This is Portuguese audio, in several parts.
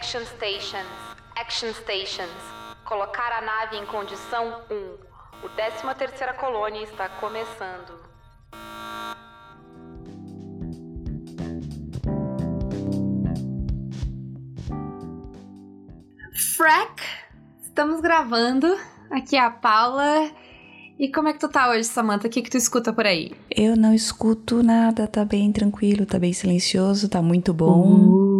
Action Stations. Action Stations. Colocar a nave em condição 1. O 13 terceira colônia está começando. Frack, estamos gravando. Aqui é a Paula. E como é que tu tá hoje, Samantha? O que, que tu escuta por aí? Eu não escuto nada, tá bem tranquilo, tá bem silencioso, tá muito bom. Uh,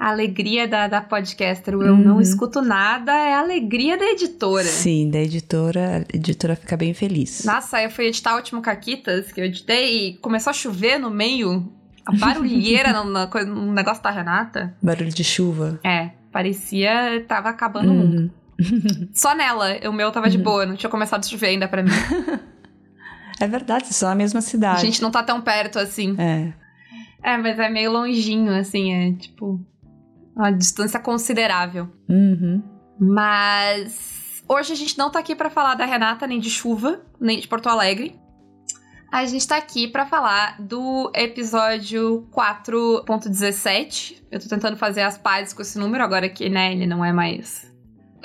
a alegria da, da podcaster, eu Uhum. não escuto nada, é a alegria da editora. Sim, da editora, a editora fica bem feliz. Nossa, eu fui editar o último Caquitas, que eu editei, e começou a chover no meio. A barulheira no, coisa- no negócio da Renata. Barulho de chuva. É, parecia tava acabando o mundo. Uhum. Só nela, o meu tava de Uhum. boa, não tinha começado a chover ainda pra mim. É verdade, só na mesma A cidade. gente não tá tão perto assim. É. É, mas é meio longinho, assim, é tipo. Uma distância considerável. Uhum. Mas. Hoje a gente não tá aqui pra falar da Renata, nem de chuva, nem de Porto Alegre. A gente tá aqui pra falar do episódio 4.17. Eu tô tentando fazer as pazes com esse número, agora que, né, ele não é mais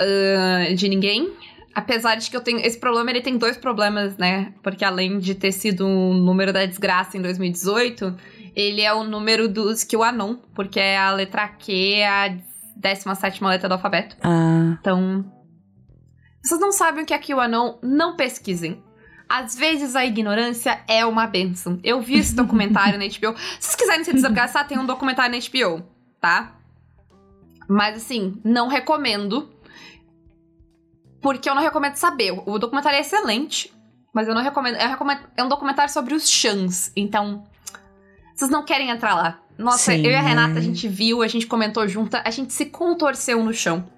ah, de ninguém. Apesar de que eu tenho. Esse problema ele tem dois problemas, né? Porque além de ter sido um número da desgraça em 2018, ele é o número dos QAnon, porque é a letra Q, a 17 letra do alfabeto. Ah, Então. Vocês não sabem o que é QAnon? Não pesquisem. Às vezes a ignorância é uma benção. Eu vi esse documentário na HBO. Se vocês quiserem se desgraçar, tem um documentário na HBO, tá? Mas assim, não recomendo. Porque eu não recomendo saber. O documentário é excelente, mas eu não recomendo. Eu recomendo é um documentário sobre os Chans. Então, vocês não querem entrar lá. Nossa, Sim, eu e a Renata, a gente viu, a gente comentou junta, a gente se contorceu no chão.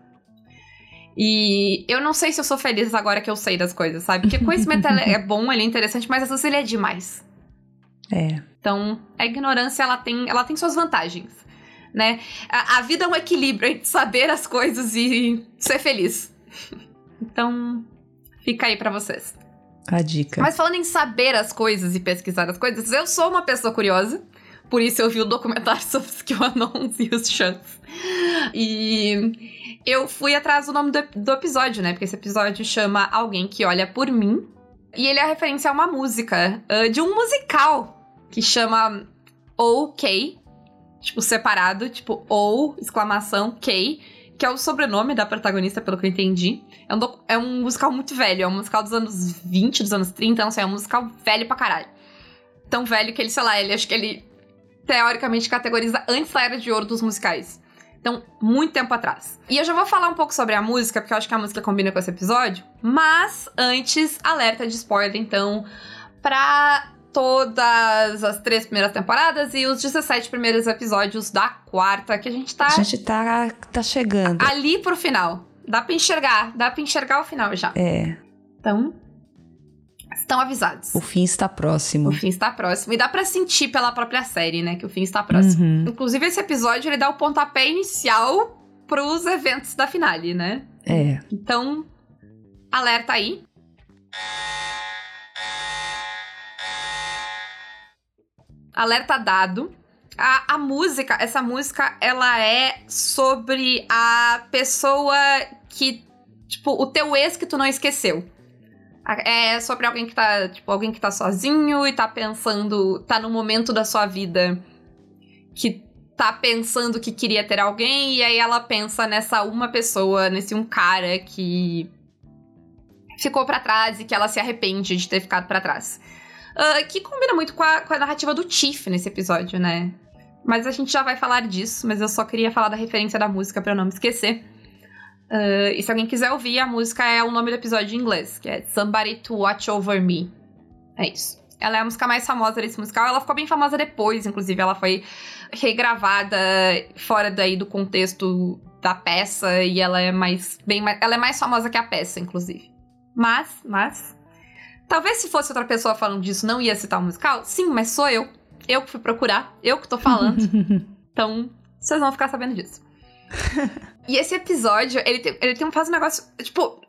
E eu não sei se eu sou feliz agora que eu sei das coisas, sabe? Porque conhecimento é bom, ele é interessante, mas às vezes ele é demais. é. Então, a ignorância, ela tem, ela tem suas vantagens, né? A, a vida é um equilíbrio entre saber as coisas e ser feliz. Então, fica aí pra vocês. A dica. Mas falando em saber as coisas e pesquisar as coisas, eu sou uma pessoa curiosa. Por isso eu vi o documentário sobre os QAnons e os Chants. E eu fui atrás do nome do, do episódio, né? Porque esse episódio chama Alguém que Olha por Mim. E ele é referência a uma música, ah, de um musical, que chama OK, tipo separado, tipo ou, exclamação, K, que é o sobrenome da protagonista, pelo que eu entendi. É um, é um musical muito velho, é um musical dos anos 20, dos anos 30, não sei, é um musical velho pra caralho. Tão velho que ele, sei lá, ele acho que ele teoricamente categoriza antes da era de ouro dos musicais. Então, muito tempo atrás. E eu já vou falar um pouco sobre a música, porque eu acho que a música combina com esse episódio. Mas, antes, alerta de spoiler, então, pra todas as três primeiras temporadas e os 17 primeiros episódios da quarta, que a gente tá A gente tá, tá chegando. ali pro final. Dá pra enxergar, dá pra enxergar o final já. É, Então, estão avisados. o fim está próximo. O fim está próximo. E dá pra sentir pela própria série, né, que o fim está próximo. Uhum. Inclusive, esse episódio, ele dá o pontapé inicial pros eventos da finale, né? É. Então, alerta aí. Alerta dado. A, a música, essa música, ela é sobre a pessoa que. Tipo, o teu ex que tu não esqueceu. É sobre alguém que tá. Tipo, alguém que tá sozinho e tá pensando. Tá num momento da sua vida que tá pensando que queria ter alguém, e aí ela pensa nessa uma pessoa, nesse um cara que ficou pra trás e que ela se arrepende de ter ficado pra trás. Ah, que combina muito com a, com a narrativa do Tiff nesse episódio, né? Mas a gente já vai falar disso, mas eu só queria falar da referência da música eu não me esquecer. Ah, e se alguém quiser ouvir, a música é o nome do episódio em inglês, que é Somebody to Watch Over Me. É isso. Ela é a música mais famosa desse musical. Ela ficou bem famosa depois, inclusive. Ela foi regravada fora daí do contexto da peça e ela é mais bem ela é mais famosa que a peça, inclusive. Mas, mas talvez se fosse outra pessoa falando disso não ia citar o musical. Sim, mas sou eu. Eu que fui procurar, eu que tô falando. Então, vocês vão ficar sabendo disso. e esse episódio, ele tem, ele tem um, faz um negócio. Tipo,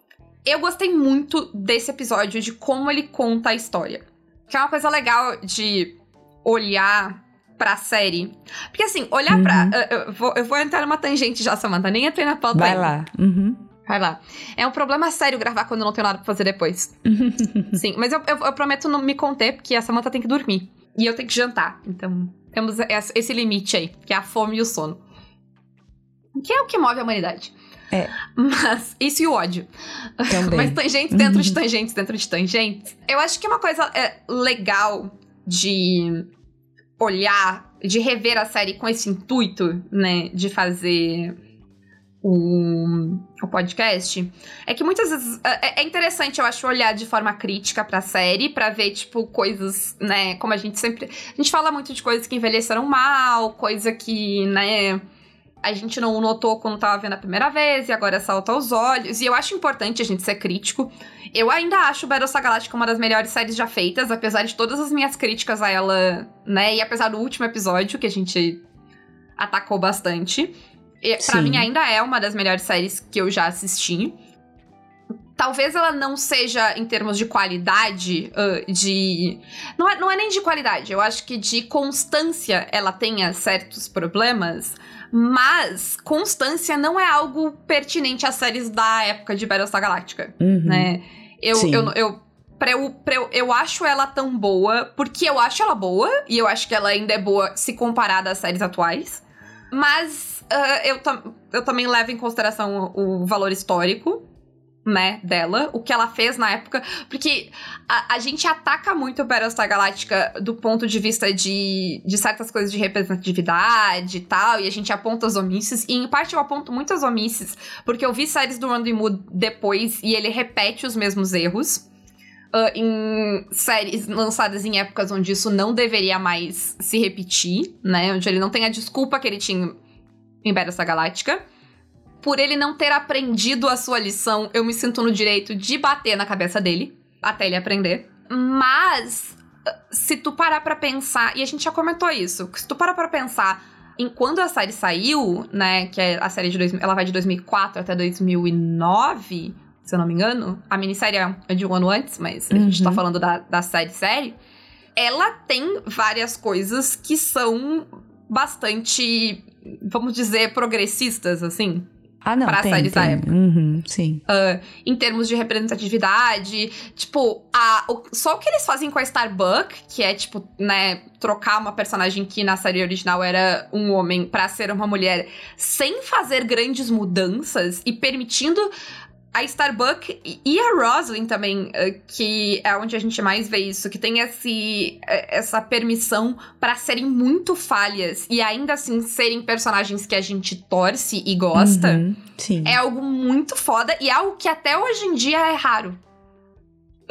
eu gostei muito desse episódio, de como ele conta a história. Que é uma coisa legal de olhar pra série. Porque assim, olhar uhum. pra. Eu, eu, vou, eu vou entrar numa tangente já, Samantha. Nem entrei na pauta Vai ainda. lá. Uhum. Vai lá. É um problema sério gravar quando não tenho nada pra fazer depois. Sim, mas eu, eu, eu, prometo não me conter, porque a Samantha tem que dormir. E eu tenho que jantar. Então, temos esse limite aí, que é a fome e o sono. Que é o que move a humanidade. É. Mas, isso e o ódio. Também. Mas tangentes dentro de tangentes dentro de tangentes. Eu acho que uma coisa é, legal de olhar, de rever a série com esse intuito, né, de fazer o, o podcast, é que muitas vezes é, é interessante, eu acho, olhar de forma crítica pra série, para ver, tipo, coisas, né, como a gente sempre. A gente fala muito de coisas que envelheceram mal, coisa que, né a gente não notou quando tava vendo a primeira vez e agora salta aos olhos. E eu acho importante a gente ser crítico. Eu ainda acho Battlestar Galactica uma das melhores séries já feitas, apesar de todas as minhas críticas a ela, né? E apesar do último episódio, que a gente atacou bastante. Pra mim ainda é uma das melhores séries que eu já assisti. Talvez ela não seja em termos de qualidade, uh, de. Não é, não é nem de qualidade, eu acho que de constância ela tenha certos problemas. Mas constância não é algo pertinente às séries da época de Battlestar Galactica, uhum. né? Eu, Sim. eu, eu, pra eu, pra eu, eu acho ela tão boa, porque eu acho ela boa, e eu acho que ela ainda é boa se comparada às séries atuais. Mas uh, eu, eu também levo em consideração o, o valor histórico né, dela, o que ela fez na época, porque a, a gente ataca muito Battlestar Galactica do ponto de vista de, de certas coisas de representatividade e tal, e a gente aponta os omissos, e em parte eu aponto muitas omissos, porque eu vi séries do Randy Mood depois e ele repete os mesmos erros. Uh, em séries lançadas em épocas onde isso não deveria mais se repetir, né? Onde ele não tem a desculpa que ele tinha em Battlestar Galactica por ele não ter aprendido a sua lição, eu me sinto no direito de bater na cabeça dele, até ele aprender. Mas, se tu parar pra pensar, e a gente já comentou isso, se tu parar pra pensar em quando a série saiu, né, que é a série de... Dois, ela vai de 2004 até 2009, se eu não me engano. A minissérie é de um ano antes, mas a gente tá uhum. falando da, da série série. Ela tem várias coisas que são bastante, vamos dizer, progressistas, assim ah, não, pra tem, séries tem. da época. Uhum, sim. Uh, em termos de representatividade. Tipo, a, o, só o que eles fazem com a Starbuck, que é, tipo, né, trocar uma personagem que na série original era um homem para ser uma mulher, sem fazer grandes mudanças e permitindo a Starbuck e a Roslyn também, eh, que é onde a gente mais vê isso, que tem esse, eh, essa permissão para serem muito falhas e ainda assim serem personagens que a gente torce e gosta, uhum, é algo muito foda e é algo que até hoje em dia é raro.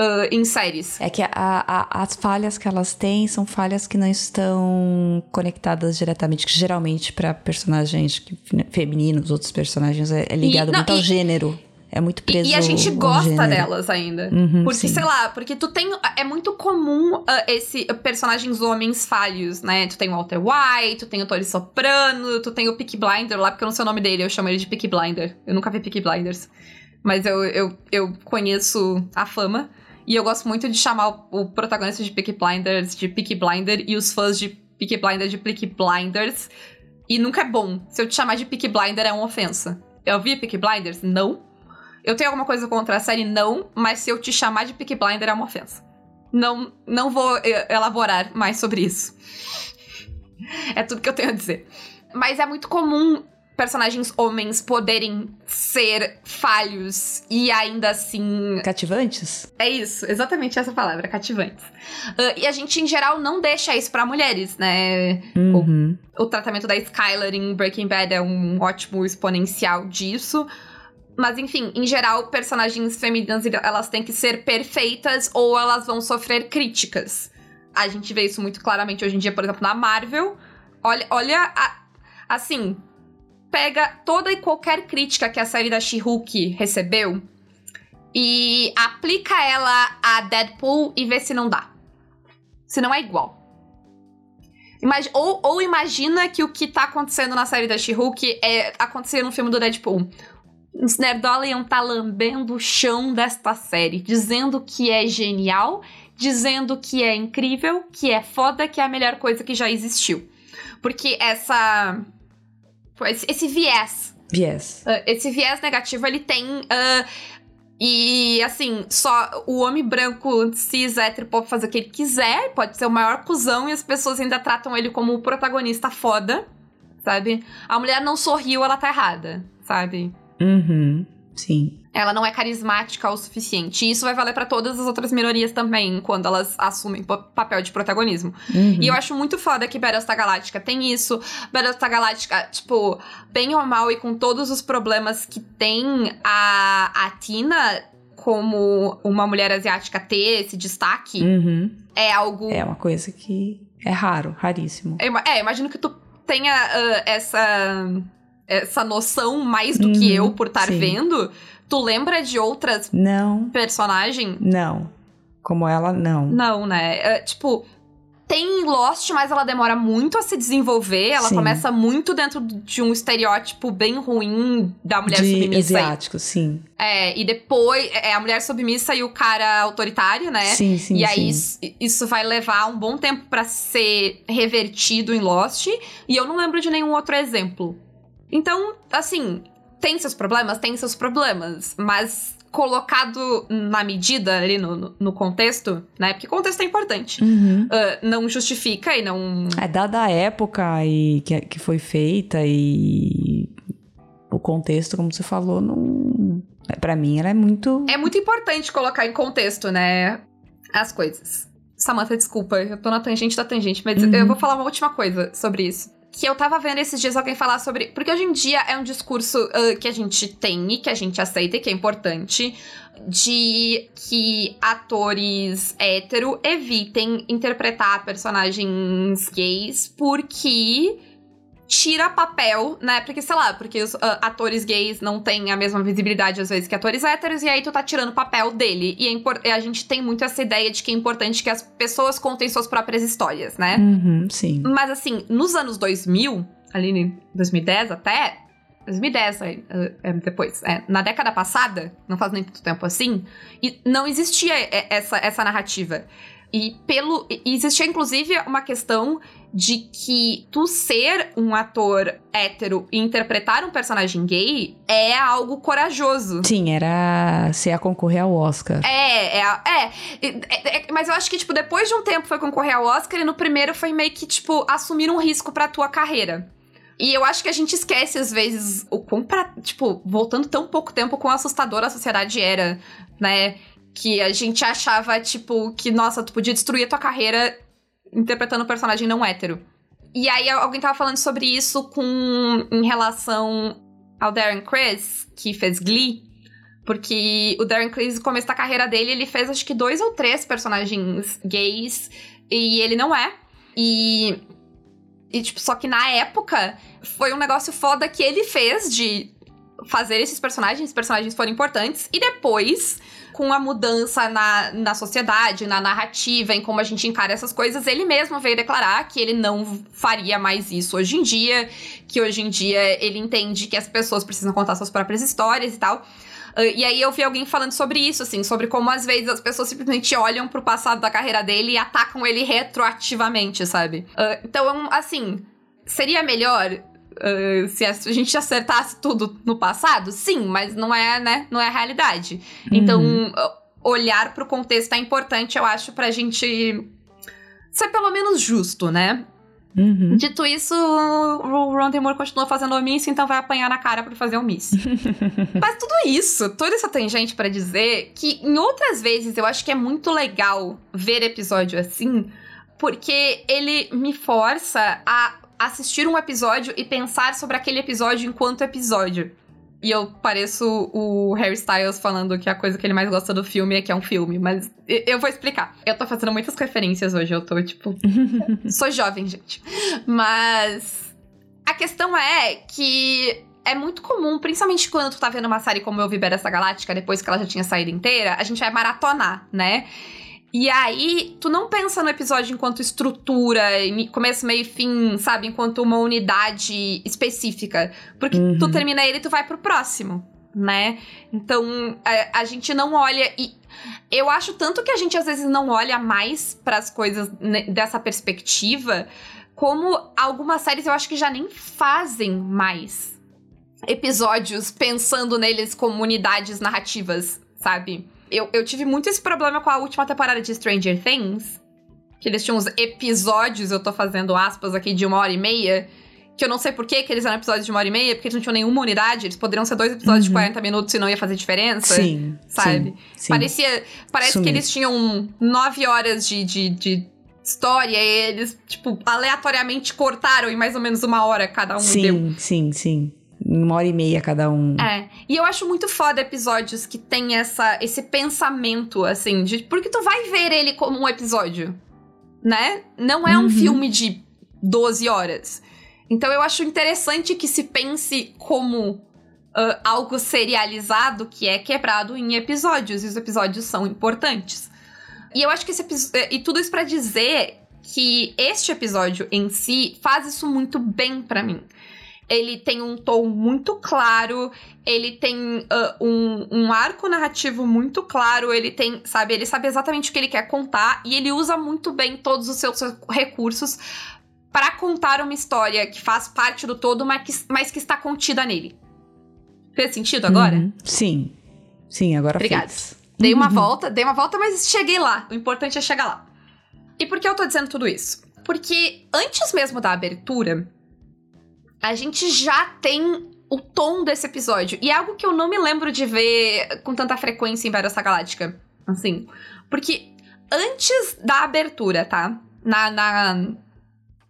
Uh, em séries. É que a, a, as falhas que elas têm são falhas que não estão conectadas diretamente, que geralmente para personagens femininos, outros personagens, é, é ligado e, não, muito ao gênero. É muito preso. E, e a gente gosta delas ainda. Uhum, porque, sim. sei lá, porque tu tem. É muito comum uh, esse uh, personagens homens falhos, né? Tu tem o Walter White, tu tem o Tony Soprano, tu tem o Peaky Blinder lá, porque eu não sei o nome dele, eu chamo ele de Peaky Blinder. Eu nunca vi Peaky Blinders. Mas eu, eu, eu conheço a fama. E eu gosto muito de chamar o, o protagonista de Peaky Blinders de Peaky Blinder e os fãs de Peaky Blinder de Peaky Blinders. E nunca é bom. Se eu te chamar de Peaky Blinder é uma ofensa. Eu vi Peaky Blinders? Não. Eu tenho alguma coisa contra a série? Não, mas se eu te chamar de Peaky Blinder é uma ofensa. Não, não vou eh, elaborar mais sobre isso. É tudo que eu tenho a dizer. Mas é muito comum personagens homens poderem ser falhos e ainda assim. Cativantes? É isso, exatamente essa palavra, cativantes. Uh, e a gente, em geral, não deixa isso para mulheres, né? Uhum. O, o, tratamento da Skylar em Breaking Bad é um ótimo exponencial disso. Mas enfim, em geral, personagens femininas elas têm que ser perfeitas ou elas vão sofrer críticas. A gente vê isso muito claramente hoje em dia, por exemplo, na Marvel. Olha, olha a, assim, pega toda e qualquer crítica que a série da She-Hulk recebeu e aplica ela a Deadpool e vê se não dá. Se não é igual. Imag ou, ou, imagina que o que tá acontecendo na série da She-Hulk é acontecer no filme do Deadpool. Os Nerdola iam estar tá lambendo o chão desta série, dizendo que é genial, dizendo que é incrível, que é foda, que é a melhor coisa que já existiu. Porque essa. Esse, viés. Viés. Uh, esse viés negativo, ele tem. Uh, e assim, só o homem branco cis hétero pode fazer o que ele quiser, pode ser o maior cuzão e as pessoas ainda tratam ele como o protagonista foda, sabe? A mulher não sorriu, ela tá errada, sabe? Uhum. Sim. Ela não é carismática o suficiente. E isso vai valer para todas as outras minorias também, quando elas assumem papel de protagonismo. Uhum. E eu acho muito foda que Battlestar Galactica tem isso. Battlestar Galactica, tipo, bem ou mal e com todos os problemas que tem a, a Tina como uma mulher asiática ter esse destaque, uhum. é algo. É uma coisa que é raro, raríssimo. É, imagino que tu tenha uh, essa essa noção mais do uhum, que eu por estar vendo. Tu lembra de outras não personagem? Não. Como ela, não. Não, né? É, tipo, tem Lost, mas ela demora muito a se desenvolver. Ela Sim. começa muito dentro de um estereótipo bem ruim da mulher de submissa. asiático, sim. É, e depois é a mulher submissa e o cara autoritário, né? Sim, sim, E aí sim. Isso, isso vai levar um bom tempo para ser revertido em Lost. E eu não lembro de nenhum outro exemplo. Então, assim, tem seus problemas? Tem seus problemas, mas colocado na medida ali no, no contexto, né? Porque contexto é importante. Uhum. Uh, não justifica e não. É dada a época e que, que foi feita e o contexto, como você falou, não. Para mim, ela é muito. É muito importante colocar em contexto, né? As coisas. Samantha, desculpa, eu tô na tangente da tangente, mas uhum. eu vou falar uma última coisa sobre isso que eu tava vendo esses dias alguém falar sobre. Porque hoje em dia é um discurso uh, que a gente tem e que a gente aceita e que é importante. De que atores hétero evitem interpretar personagens gays porque tira papel, né? Porque, sei lá, porque os uh, atores gays não têm a mesma visibilidade às vezes que atores héteros, e aí tu tá tirando papel dele. E é a gente tem muito essa ideia de que é importante que as pessoas contem suas próprias histórias, né? Uhum, sim. Mas assim, nos anos 2000, ali em 2010 até. 2010, é, é, depois. É, na década passada, não faz nem tanto tempo assim, e não existia essa, essa narrativa. E pelo. E existia, inclusive, uma questão de que tu ser um ator hétero e interpretar um personagem gay é algo corajoso. Sim, era ser a concorrer ao Oscar. É, é, é, é, é, Mas eu acho que, tipo, depois de um tempo foi concorrer ao Oscar e no primeiro foi meio que, tipo, assumir um risco pra tua carreira. E eu acho que a gente esquece, às vezes, o quão pra, tipo, voltando tão pouco tempo, quão assustadora a sociedade era, né? Que a gente achava, tipo, que, nossa, tu podia destruir a tua carreira interpretando um personagem não hétero. E aí alguém tava falando sobre isso com em relação ao Darren Criss, que fez Glee. Porque o Darren Criss, no começo da carreira dele, ele fez acho que dois ou três personagens gays. E ele não é. E. E, tipo, só que na época foi um negócio foda que ele fez de fazer esses personagens, esses personagens foram importantes. E depois com a mudança na, na sociedade, na narrativa, em como a gente encara essas coisas, ele mesmo veio declarar que ele não faria mais isso hoje em dia, que hoje em dia ele entende que as pessoas precisam contar suas próprias histórias e tal. Uh, e aí eu vi alguém falando sobre isso, assim, sobre como às vezes as pessoas simplesmente olham pro passado da carreira dele e atacam ele retroativamente, sabe? Uh, então, assim, seria melhor uh, se a gente acertasse tudo no passado? Sim, mas não é, né? Não é a realidade. Então, uhum. Então, olhar pro contexto é importante, eu acho, pra gente ser pelo menos justo, né? Uhum. Dito isso, o Ron Moore continua fazendo o Miss, então vai apanhar na cara para fazer o Miss. Mas tudo isso, toda essa tangente para dizer que em outras vezes eu acho que é muito legal ver episódio assim, porque ele me força a assistir um episódio e pensar sobre aquele episódio enquanto episódio. E eu pareço o Harry Styles falando que a coisa que ele mais gosta do filme é que é um filme, mas eu vou explicar. Eu tô fazendo muitas referências hoje, eu tô tipo. sou jovem, gente. Mas. A questão é que é muito comum, principalmente quando tu tá vendo uma série como eu vi essa Galáctica, depois que ela já tinha saído inteira, a gente vai maratonar, né? E aí, tu não pensa no episódio enquanto estrutura, começo, meio e fim, sabe? Enquanto uma unidade específica. Porque uhum. tu termina ele e tu vai pro próximo, né? Então, a, a, gente não olha. E eu acho tanto que a gente às vezes não olha mais para as coisas dessa perspectiva como algumas séries eu acho que já nem fazem mais episódios pensando neles como unidades narrativas, sabe? Eu, eu tive muito esse problema com a última temporada de Stranger Things. Que eles tinham uns episódios, eu tô fazendo aspas aqui, de uma hora e meia. Que eu não sei por que eles eram episódios de uma hora e meia, porque eles não tinham nenhuma unidade. Eles poderiam ser dois episódios uhum. de 40 minutos e não ia fazer diferença. Sim. Sabe? Sim. Parecia. Parece Isso que eles tinham nove horas de, de, de história e eles, tipo, aleatoriamente cortaram em mais ou menos uma hora cada um sim, deu. Sim, sim, Uma hora e meia cada um. É. E eu acho muito foda episódios que tem essa, esse pensamento, assim, de. Porque tu vai ver ele como um episódio, né? Não é um uhum. filme de 12 horas. Então eu acho interessante que se pense como Uh, algo serializado que é quebrado em episódios, e os episódios são importantes. E eu acho que esse episódio. E tudo isso para dizer que este episódio em si faz isso muito bem para mim. Ele tem um tom muito claro, ele tem uh, um, um, arco narrativo muito claro, ele tem, sabe, ele sabe exatamente o que ele quer contar e ele usa muito bem todos os seus recursos para contar uma história que faz parte do todo, mas que, mas que está contida nele. Fez sentido agora? Uhum. Sim. Sim, agora Obrigada. fez. Dei uma uhum. volta, dei uma volta, mas cheguei lá. O importante é chegar lá. E por que eu tô dizendo tudo isso? Porque antes mesmo da abertura, a gente já tem o tom desse episódio. E é algo que eu não me lembro de ver com tanta frequência em Battlestar Galáctica. Assim. Porque antes da abertura, tá? Na, na.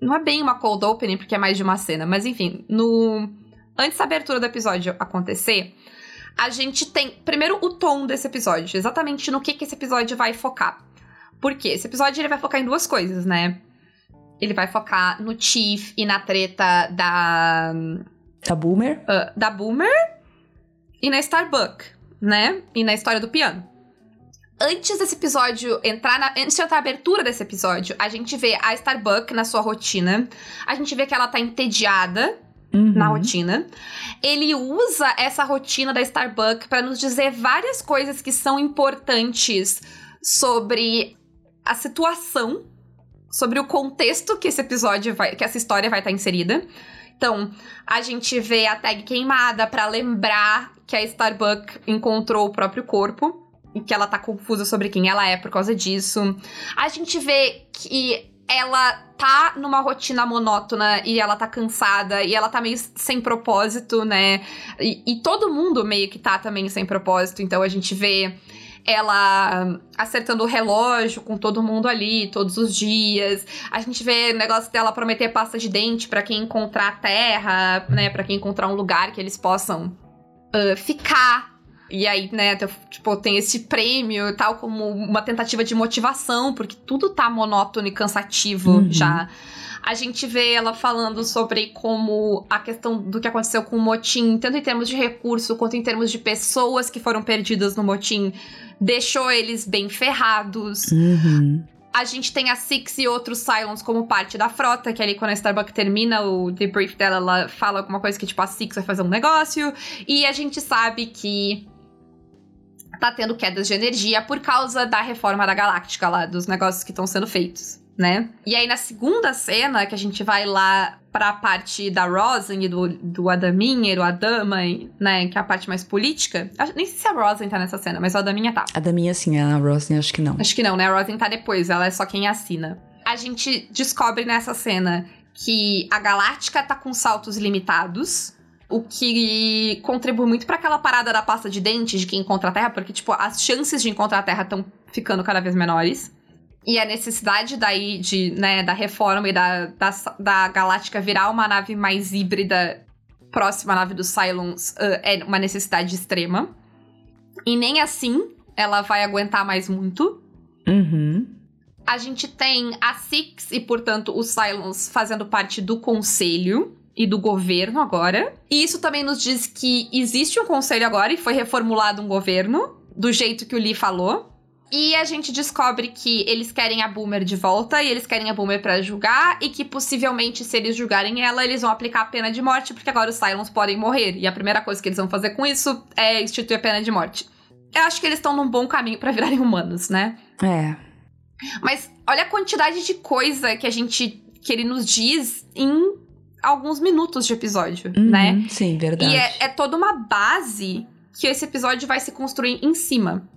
Não é bem uma cold opening, porque é mais de uma cena, mas enfim, no. Antes da abertura do episódio acontecer, a gente tem, primeiro, o tom desse episódio, exatamente no que, que esse episódio vai focar. Porque esse episódio ele vai focar em duas coisas, né? Ele vai focar no Chief e na treta da. Da Boomer? Uh, da Boomer e na Starbuck, né? E na história do piano. Antes desse episódio entrar na. Antes de entrar a abertura desse episódio, a gente vê a Starbuck na sua rotina. A gente vê que ela tá entediada uhum. na rotina. Ele usa essa rotina da Starbucks para nos dizer várias coisas que são importantes sobre a situação, sobre o contexto que esse episódio vai, que essa história vai estar inserida. Então, a gente vê a tag queimada para lembrar que a Starbuck encontrou o próprio corpo e que ela tá confusa sobre quem ela é por causa disso. A gente vê que ela tá numa rotina monótona e ela tá cansada e ela tá meio sem propósito, né? E, e, todo mundo meio que tá também sem propósito, então a gente vê ela acertando o relógio com todo mundo ali todos os dias. A gente vê o negócio dela prometer pasta de dente para quem encontrar a terra, né? Para quem encontrar um lugar que eles possam uh, ficar e aí, né, tipo, tem esse prêmio tal como uma tentativa de motivação, porque tudo tá monótono e cansativo uhum. já. A gente vê ela falando sobre como a questão do que aconteceu com o motim, tanto em termos de recurso quanto em termos de pessoas que foram perdidas no motim, deixou eles bem ferrados. Uhum. A gente tem a Six e outros Cylons como parte da frota, que ali quando a Starbuck termina o debrief dela, ela fala alguma coisa que tipo a Six vai fazer um negócio. E a gente sabe que tá tendo quedas de energia por causa da reforma da galáctica lá, dos negócios que estão sendo feitos, né? E aí na segunda cena, que a gente vai lá pra parte da Rosen e do, do Adaminha, o Adama, né? Que é a parte mais política. Nem sei se a Rosen tá nessa cena, mas o Adaminha tá. A Adaminha sim, a Rosen acho que não. Acho que não, né? A Rosen tá depois, ela é só quem assina. A gente descobre nessa cena que a Galáctica tá com saltos limitados, o que contribui muito para aquela parada da pasta de dente de quem encontra a Terra, porque, tipo, as chances de encontrar a Terra estão ficando cada vez menores. E a necessidade daí de, né, da reforma e da, da, da Galáctica virar uma nave mais híbrida próxima à nave dos Cylons uh, é uma necessidade extrema. E nem assim ela vai aguentar mais muito. Uhum. A gente tem a Six e, portanto, os Cylons fazendo parte do conselho e do governo agora. E isso também nos diz que existe um conselho agora e foi reformulado um governo, do jeito que o Lee falou. E a gente descobre que eles querem a Boomer de volta e eles querem a Boomer para julgar e que possivelmente se eles julgarem ela, eles vão aplicar a pena de morte porque agora os Cylons podem morrer e a primeira coisa que eles vão fazer com isso é instituir a pena de morte. Eu acho que eles estão num bom caminho para virarem humanos, né? É. Mas olha a quantidade de coisa que a gente que ele nos diz em alguns minutos de episódio, Uhum, né? Sim, verdade. E é, é toda uma base que esse episódio vai se construir em cima.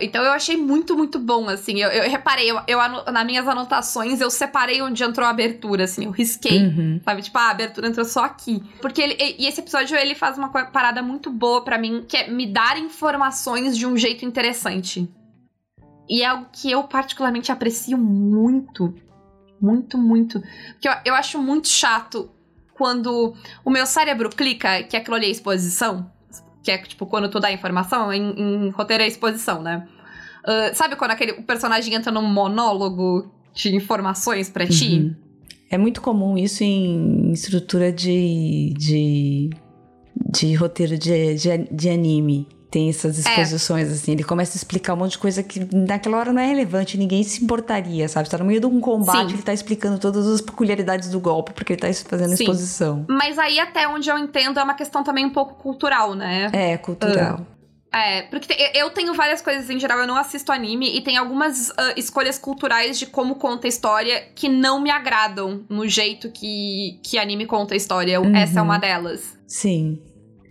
Então eu achei muito, muito bom, assim. Eu, eu reparei, eu, eu nas minhas anotações, eu separei onde entrou a abertura, assim, eu risquei. Uhum. Sabe, tipo, ah, a abertura entrou só aqui. Porque ele, e esse episódio, ele faz uma parada muito boa pra mim, que é me dar informações de um jeito interessante. E é algo que eu particularmente aprecio muito. Muito, muito. Porque eu, eu acho muito chato quando o meu cérebro clica que aquilo ali é exposição. Que é, tipo, quando tu dá informação, em, em roteiro é exposição, né? Ah, sabe quando aquele o personagem entra num monólogo de informações pra ti? Uhum. É muito comum isso em estrutura de, de, de roteiro de, de, de anime. Tem essas exposições, assim. Ele começa a explicar um monte de coisa que naquela hora não é relevante, ninguém se importaria, sabe? Você tá no meio de um combate, Sim. ele tá explicando todas as peculiaridades do golpe, porque ele tá fazendo Sim. exposição. Mas aí, até onde eu entendo, é uma questão também um pouco cultural, né? É, cultural. É, porque eu tenho várias coisas em geral, eu não assisto anime, e tem algumas ah, escolhas culturais de como conta a história que não me agradam no jeito que, que anime conta a história. Uhum. Essa é uma delas. Sim.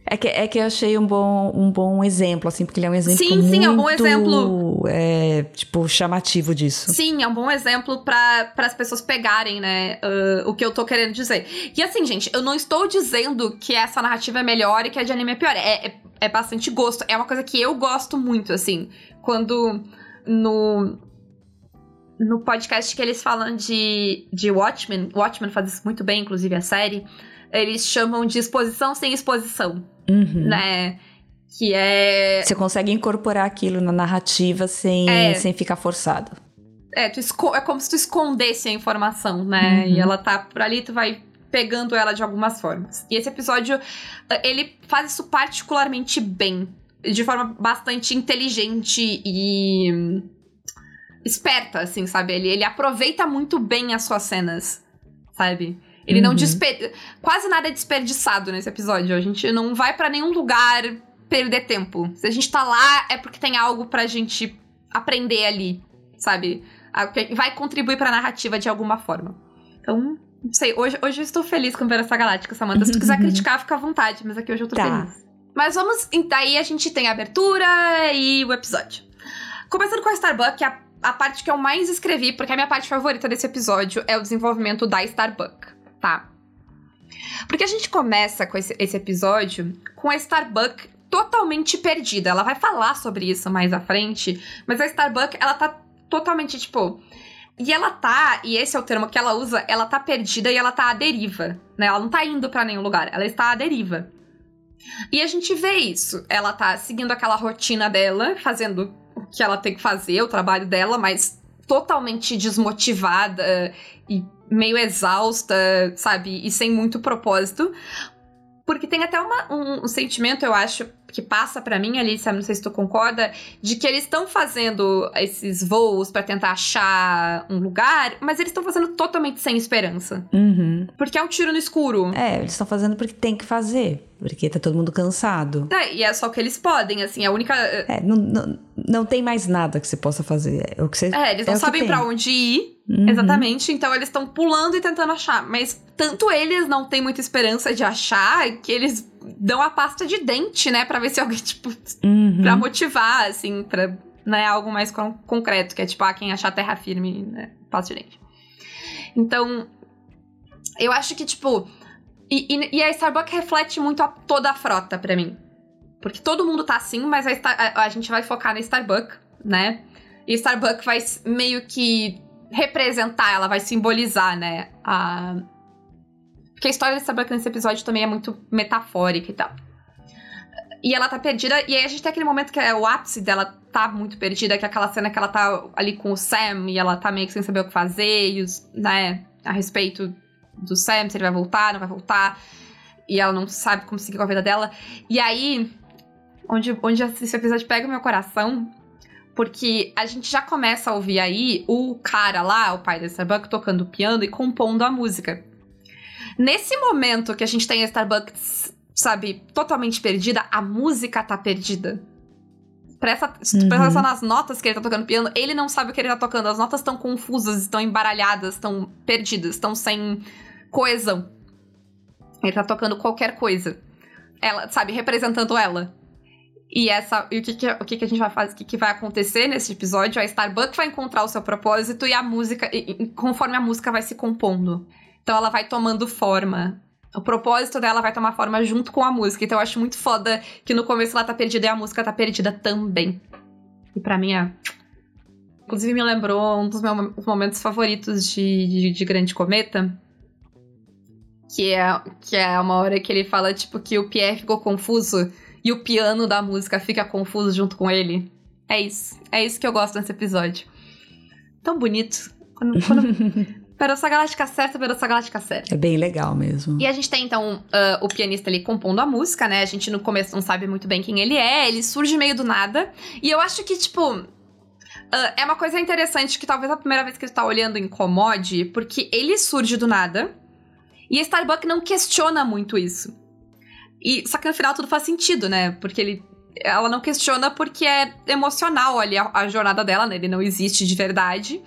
É que, é que eu achei um bom, um bom exemplo, assim, porque ele é um exemplo Sim, muito... sim, é um bom exemplo. É, tipo, chamativo disso. Sim, é um bom exemplo para as pessoas pegarem, né, ah, o que eu tô querendo dizer. E assim, gente, eu não estou dizendo que essa narrativa é melhor e que a de anime é pior. É, é, é bastante gosto. É uma coisa que eu gosto muito, assim. Quando no. No podcast que eles falam de, de Watchmen, Watchmen faz isso muito bem, inclusive a série, eles chamam de exposição sem exposição, Uhum. né? Que é Você consegue incorporar aquilo na narrativa sem, É. sem ficar forçado. É, tu esco- é como se tu escondesse a informação, né? Uhum. E ela tá por ali, tu vai pegando ela de algumas formas. E esse episódio, eh, ele faz isso particularmente bem. De forma bastante inteligente e esperta, assim, sabe? Ele, ele aproveita muito bem as suas cenas, sabe? Ele não Uhum. desper... Quase nada é desperdiçado nesse episódio. A gente não vai pra nenhum lugar perder tempo. Se a gente tá lá, é porque tem algo pra gente aprender ali, sabe? Que Vai contribuir pra narrativa de alguma forma. Então, não sei, hoje, hoje eu estou feliz com Versa Galáctica, Samantha. Se tu quiser criticar, fica à vontade, mas aqui hoje eu tô Tá. feliz. Mas vamos. Daí a gente tem a abertura e o episódio. Começando com a Starbuck, a, a parte que eu mais escrevi, porque a minha parte favorita desse episódio é o desenvolvimento da Starbuck, tá? Porque a gente começa com esse, esse episódio com a Starbuck totalmente perdida. Ela vai falar sobre isso mais à frente, mas a Starbuck, ela tá totalmente, tipo. E ela tá, e esse é o termo que ela usa, ela tá perdida e ela tá à deriva, né? Ela não tá indo pra nenhum lugar, ela está à deriva. E a gente vê isso. Ela tá seguindo aquela rotina dela, fazendo o que ela tem que fazer, o trabalho dela, mas totalmente desmotivada e meio exausta, sabe? E sem muito propósito. Porque tem até uma- um, um sentimento, eu acho, que passa pra mim, Alicia, não sei se tu concorda, de que eles estão fazendo esses voos pra tentar achar um lugar, mas eles estão fazendo totalmente sem esperança. Uhum. Porque é um tiro no escuro. É, eles estão fazendo porque tem que fazer. Porque tá todo mundo cansado. É, e é só o que eles podem, assim, a única. É, não, não, não tem mais nada que você possa fazer. É o que você. É, eles é não que sabem pra onde ir, Uhum. exatamente, então eles estão pulando e tentando achar. Mas tanto eles não têm muita esperança de achar que eles dão a pasta de dente, né, Pra ver se alguém, tipo, Uhum. Pra motivar, assim, pra né, algo mais con- concreto, que é tipo, ah, quem achar terra firme, né, passa de dente. Então, eu acho que, tipo. E, e- e a Starbucks reflete muito a toda a frota pra mim. Porque todo mundo tá assim, mas a, a- a gente vai focar na Starbucks, né? E Starbucks vai meio que representar, ela vai simbolizar, né? A... Porque a história da Starbucks nesse episódio também é muito metafórica e tal. E ela tá perdida, e aí a gente tem aquele momento que é o ápice dela tá muito perdida, que é aquela cena que ela tá ali com o Sam e ela tá meio que sem saber o que fazer, e os, né, a respeito do Sam, se ele vai voltar, não vai voltar, e ela não sabe como seguir com a vida dela. E aí, onde, onde esse episódio pega o meu coração, porque a gente já começa a ouvir aí o cara lá, o pai da Starbucks, tocando piano e compondo a música. Nesse momento que a gente tem a Starbucks, sabe, totalmente perdida, a música tá perdida. presta, uhum. presta nas notas que ele tá tocando piano, ele não sabe o que ele tá tocando. As notas estão confusas, estão embaralhadas, estão perdidas, estão sem coesão. Ele tá tocando qualquer coisa. Ela, sabe, representando ela. E essa, e o que, que o que, que a gente vai fazer, o que, que vai acontecer nesse episódio? A Starbucks vai encontrar o seu propósito e a música, e, e, conforme a música vai se compondo. Então ela vai tomando forma. O propósito dela vai tomar forma junto com a música. Então eu acho muito foda que no começo ela tá perdida e a música tá perdida também. E para mim é. Inclusive me lembrou um dos meus momentos favoritos de, de, de Grande Cometa. Que é, que é uma hora que ele fala, tipo, que o Pierre ficou confuso e o piano da música fica confuso junto com ele. É isso. É isso que eu gosto nesse episódio. Tão bonito. Quando, quando Perossa Galáctica certa, Perossa Galáctica certa. É bem legal mesmo. E a gente tem, então, uh, o pianista ali compondo a música, né? A gente no começo não sabe muito bem quem ele é, ele surge meio do nada. E eu acho que, tipo. Uh, é uma coisa interessante que talvez a primeira vez que ele tá olhando incomode, porque ele surge do nada. E a Starbuck não questiona muito isso. E, só que no final tudo faz sentido, né? Porque ele. Ela não questiona porque é emocional ali a, a jornada dela, né? Ele não existe de verdade.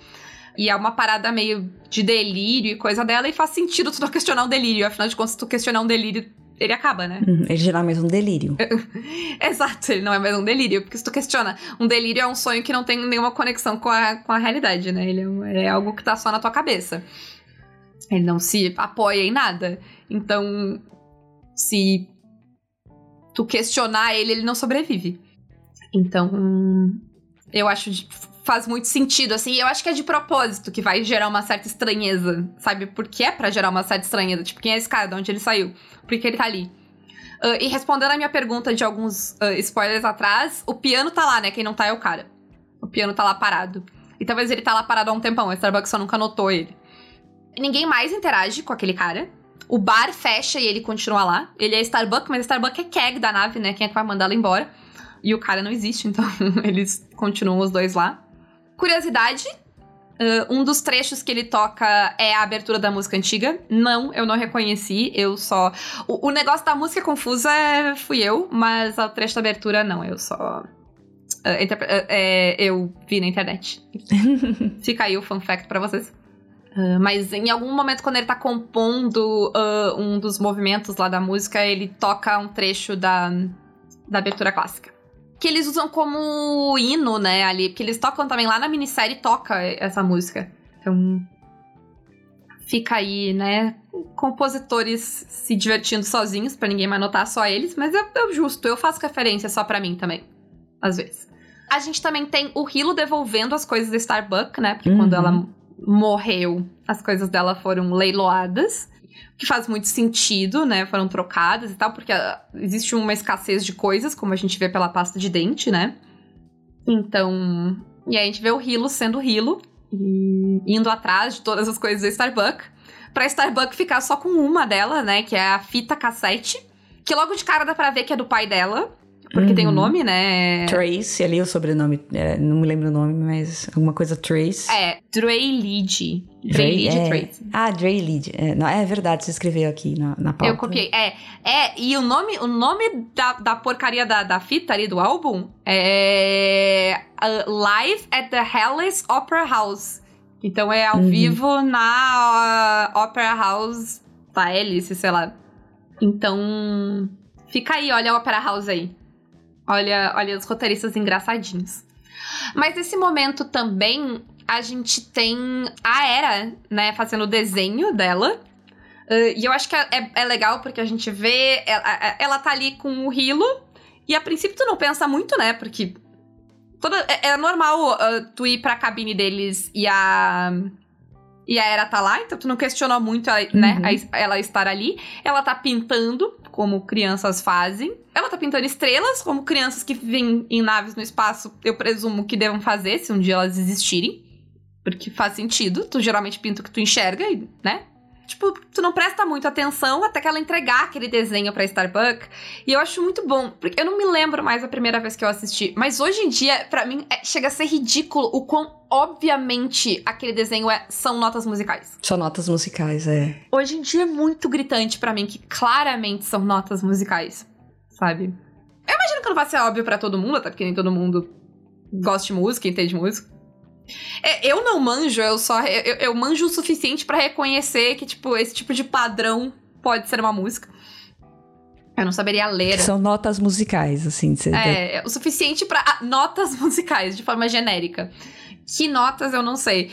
E é uma parada meio de delírio e coisa dela, e faz sentido tu não questionar um delírio. Afinal de contas, se tu questionar um delírio, ele acaba, né? Uhum, ele gerar mais um delírio. Exato, ele não é mais um delírio. Porque se tu questiona, um delírio é um sonho que não tem nenhuma conexão com a, com a realidade, né? Ele é, é algo que tá só na tua cabeça. Ele não se apoia em nada. Então, se tu questionar ele, ele não sobrevive. Então, eu acho faz muito sentido, assim. Eu acho que é de propósito que vai gerar uma certa estranheza, sabe? Porque é pra gerar uma certa estranheza. Tipo, quem é esse cara? De onde ele saiu? Por que ele tá ali? Uh, e respondendo a minha pergunta de alguns uh, spoilers atrás, o piano tá lá, né? Quem não tá é o cara. O piano tá lá parado. E talvez ele tá lá parado há um tempão, a Starbucks só nunca notou ele. Ninguém mais interage com aquele cara. O bar fecha e ele continua lá. Ele é Starbucks, mas Starbucks é Keg da nave, né? Quem é que vai mandar ela embora? E o cara não existe, então eles continuam os dois lá. Curiosidade, Uh, um dos trechos que ele toca é a abertura da música antiga. Não, eu não reconheci, eu só. O, o negócio da música confusa fui eu, mas o trecho da abertura não, eu só. Uh, uh, é, eu vi na internet. Fica aí o fun fact pra vocês. mas em algum momento, quando ele tá compondo um dos movimentos lá da música, ele toca um trecho da, da abertura clássica que eles usam como hino, né, ali, porque eles tocam também lá na minissérie toca essa música. Então fica aí, né, compositores se divertindo sozinhos para ninguém mais notar só eles, mas é, é justo, eu faço referência só para mim também, às vezes. A gente também tem o Hilo devolvendo as coisas da Starbuck, né, porque uhum. quando ela morreu, as coisas dela foram leiloadas que faz muito sentido, né? Foram trocadas e tal, porque ah, existe uma escassez de coisas, como a gente vê pela pasta de dente, né? Então. E aí a gente vê o Hilo sendo Hilo e indo atrás de todas as coisas da Starbuck. Pra Starbuck ficar só com uma dela, né? Que é a fita cassete. Que logo de cara dá pra ver que é do pai dela. Porque uhum. tem o uhum. nome, né? Trace, ali o sobrenome, é, não me lembro o nome, mas alguma coisa Trace. É, Dreylid. Dreylid é, Trace. Ah, Dreylid. É, não, é verdade, você escreveu aqui na, na pauta. Eu copiei. É, é e o nome, o nome da, da porcaria da, da fita ali do álbum é uh, Live at the Hellas Opera House. Então é ao uhum. vivo na uh, Opera House da Alice, sei lá. Então, fica aí, olha a Opera House aí. Olha, olha os roteiristas engraçadinhos. Mas nesse momento também a gente tem a Era, né, fazendo o desenho dela. Uh, e eu acho que é, é, é, legal porque a gente vê. Ela, ela tá ali com o Hilo. E a princípio tu não pensa muito, né? Porque. Toda, é, é normal uh, tu ir pra cabine deles e a. E a Era tá lá, então tu não questiona muito, né, uhum. ela estar ali. Ela tá pintando, como crianças fazem. Ela tá pintando estrelas, como crianças que vivem em naves no espaço, eu presumo que devam fazer, se um dia elas existirem. Porque faz sentido, tu geralmente pinta o que tu enxerga, né? Tipo, tu não presta muito atenção até que ela entregar aquele desenho pra Starbuck. E eu acho muito bom, porque eu não me lembro mais a primeira vez que eu assisti, mas hoje em dia, para mim, é, chega a ser ridículo o quão obviamente aquele desenho é, são notas musicais. São notas musicais, é. Hoje em dia é muito gritante para mim que claramente são notas musicais, sabe? Eu imagino que não vai ser óbvio para todo mundo, até porque nem todo mundo gosta de música, entende música. É, eu não manjo, eu só. Eu, eu manjo o suficiente para reconhecer que, tipo, esse tipo de padrão pode ser uma música. Eu não saberia ler. São notas musicais, assim. De é, o suficiente para ah, Notas musicais, de forma genérica. Que notas eu não sei.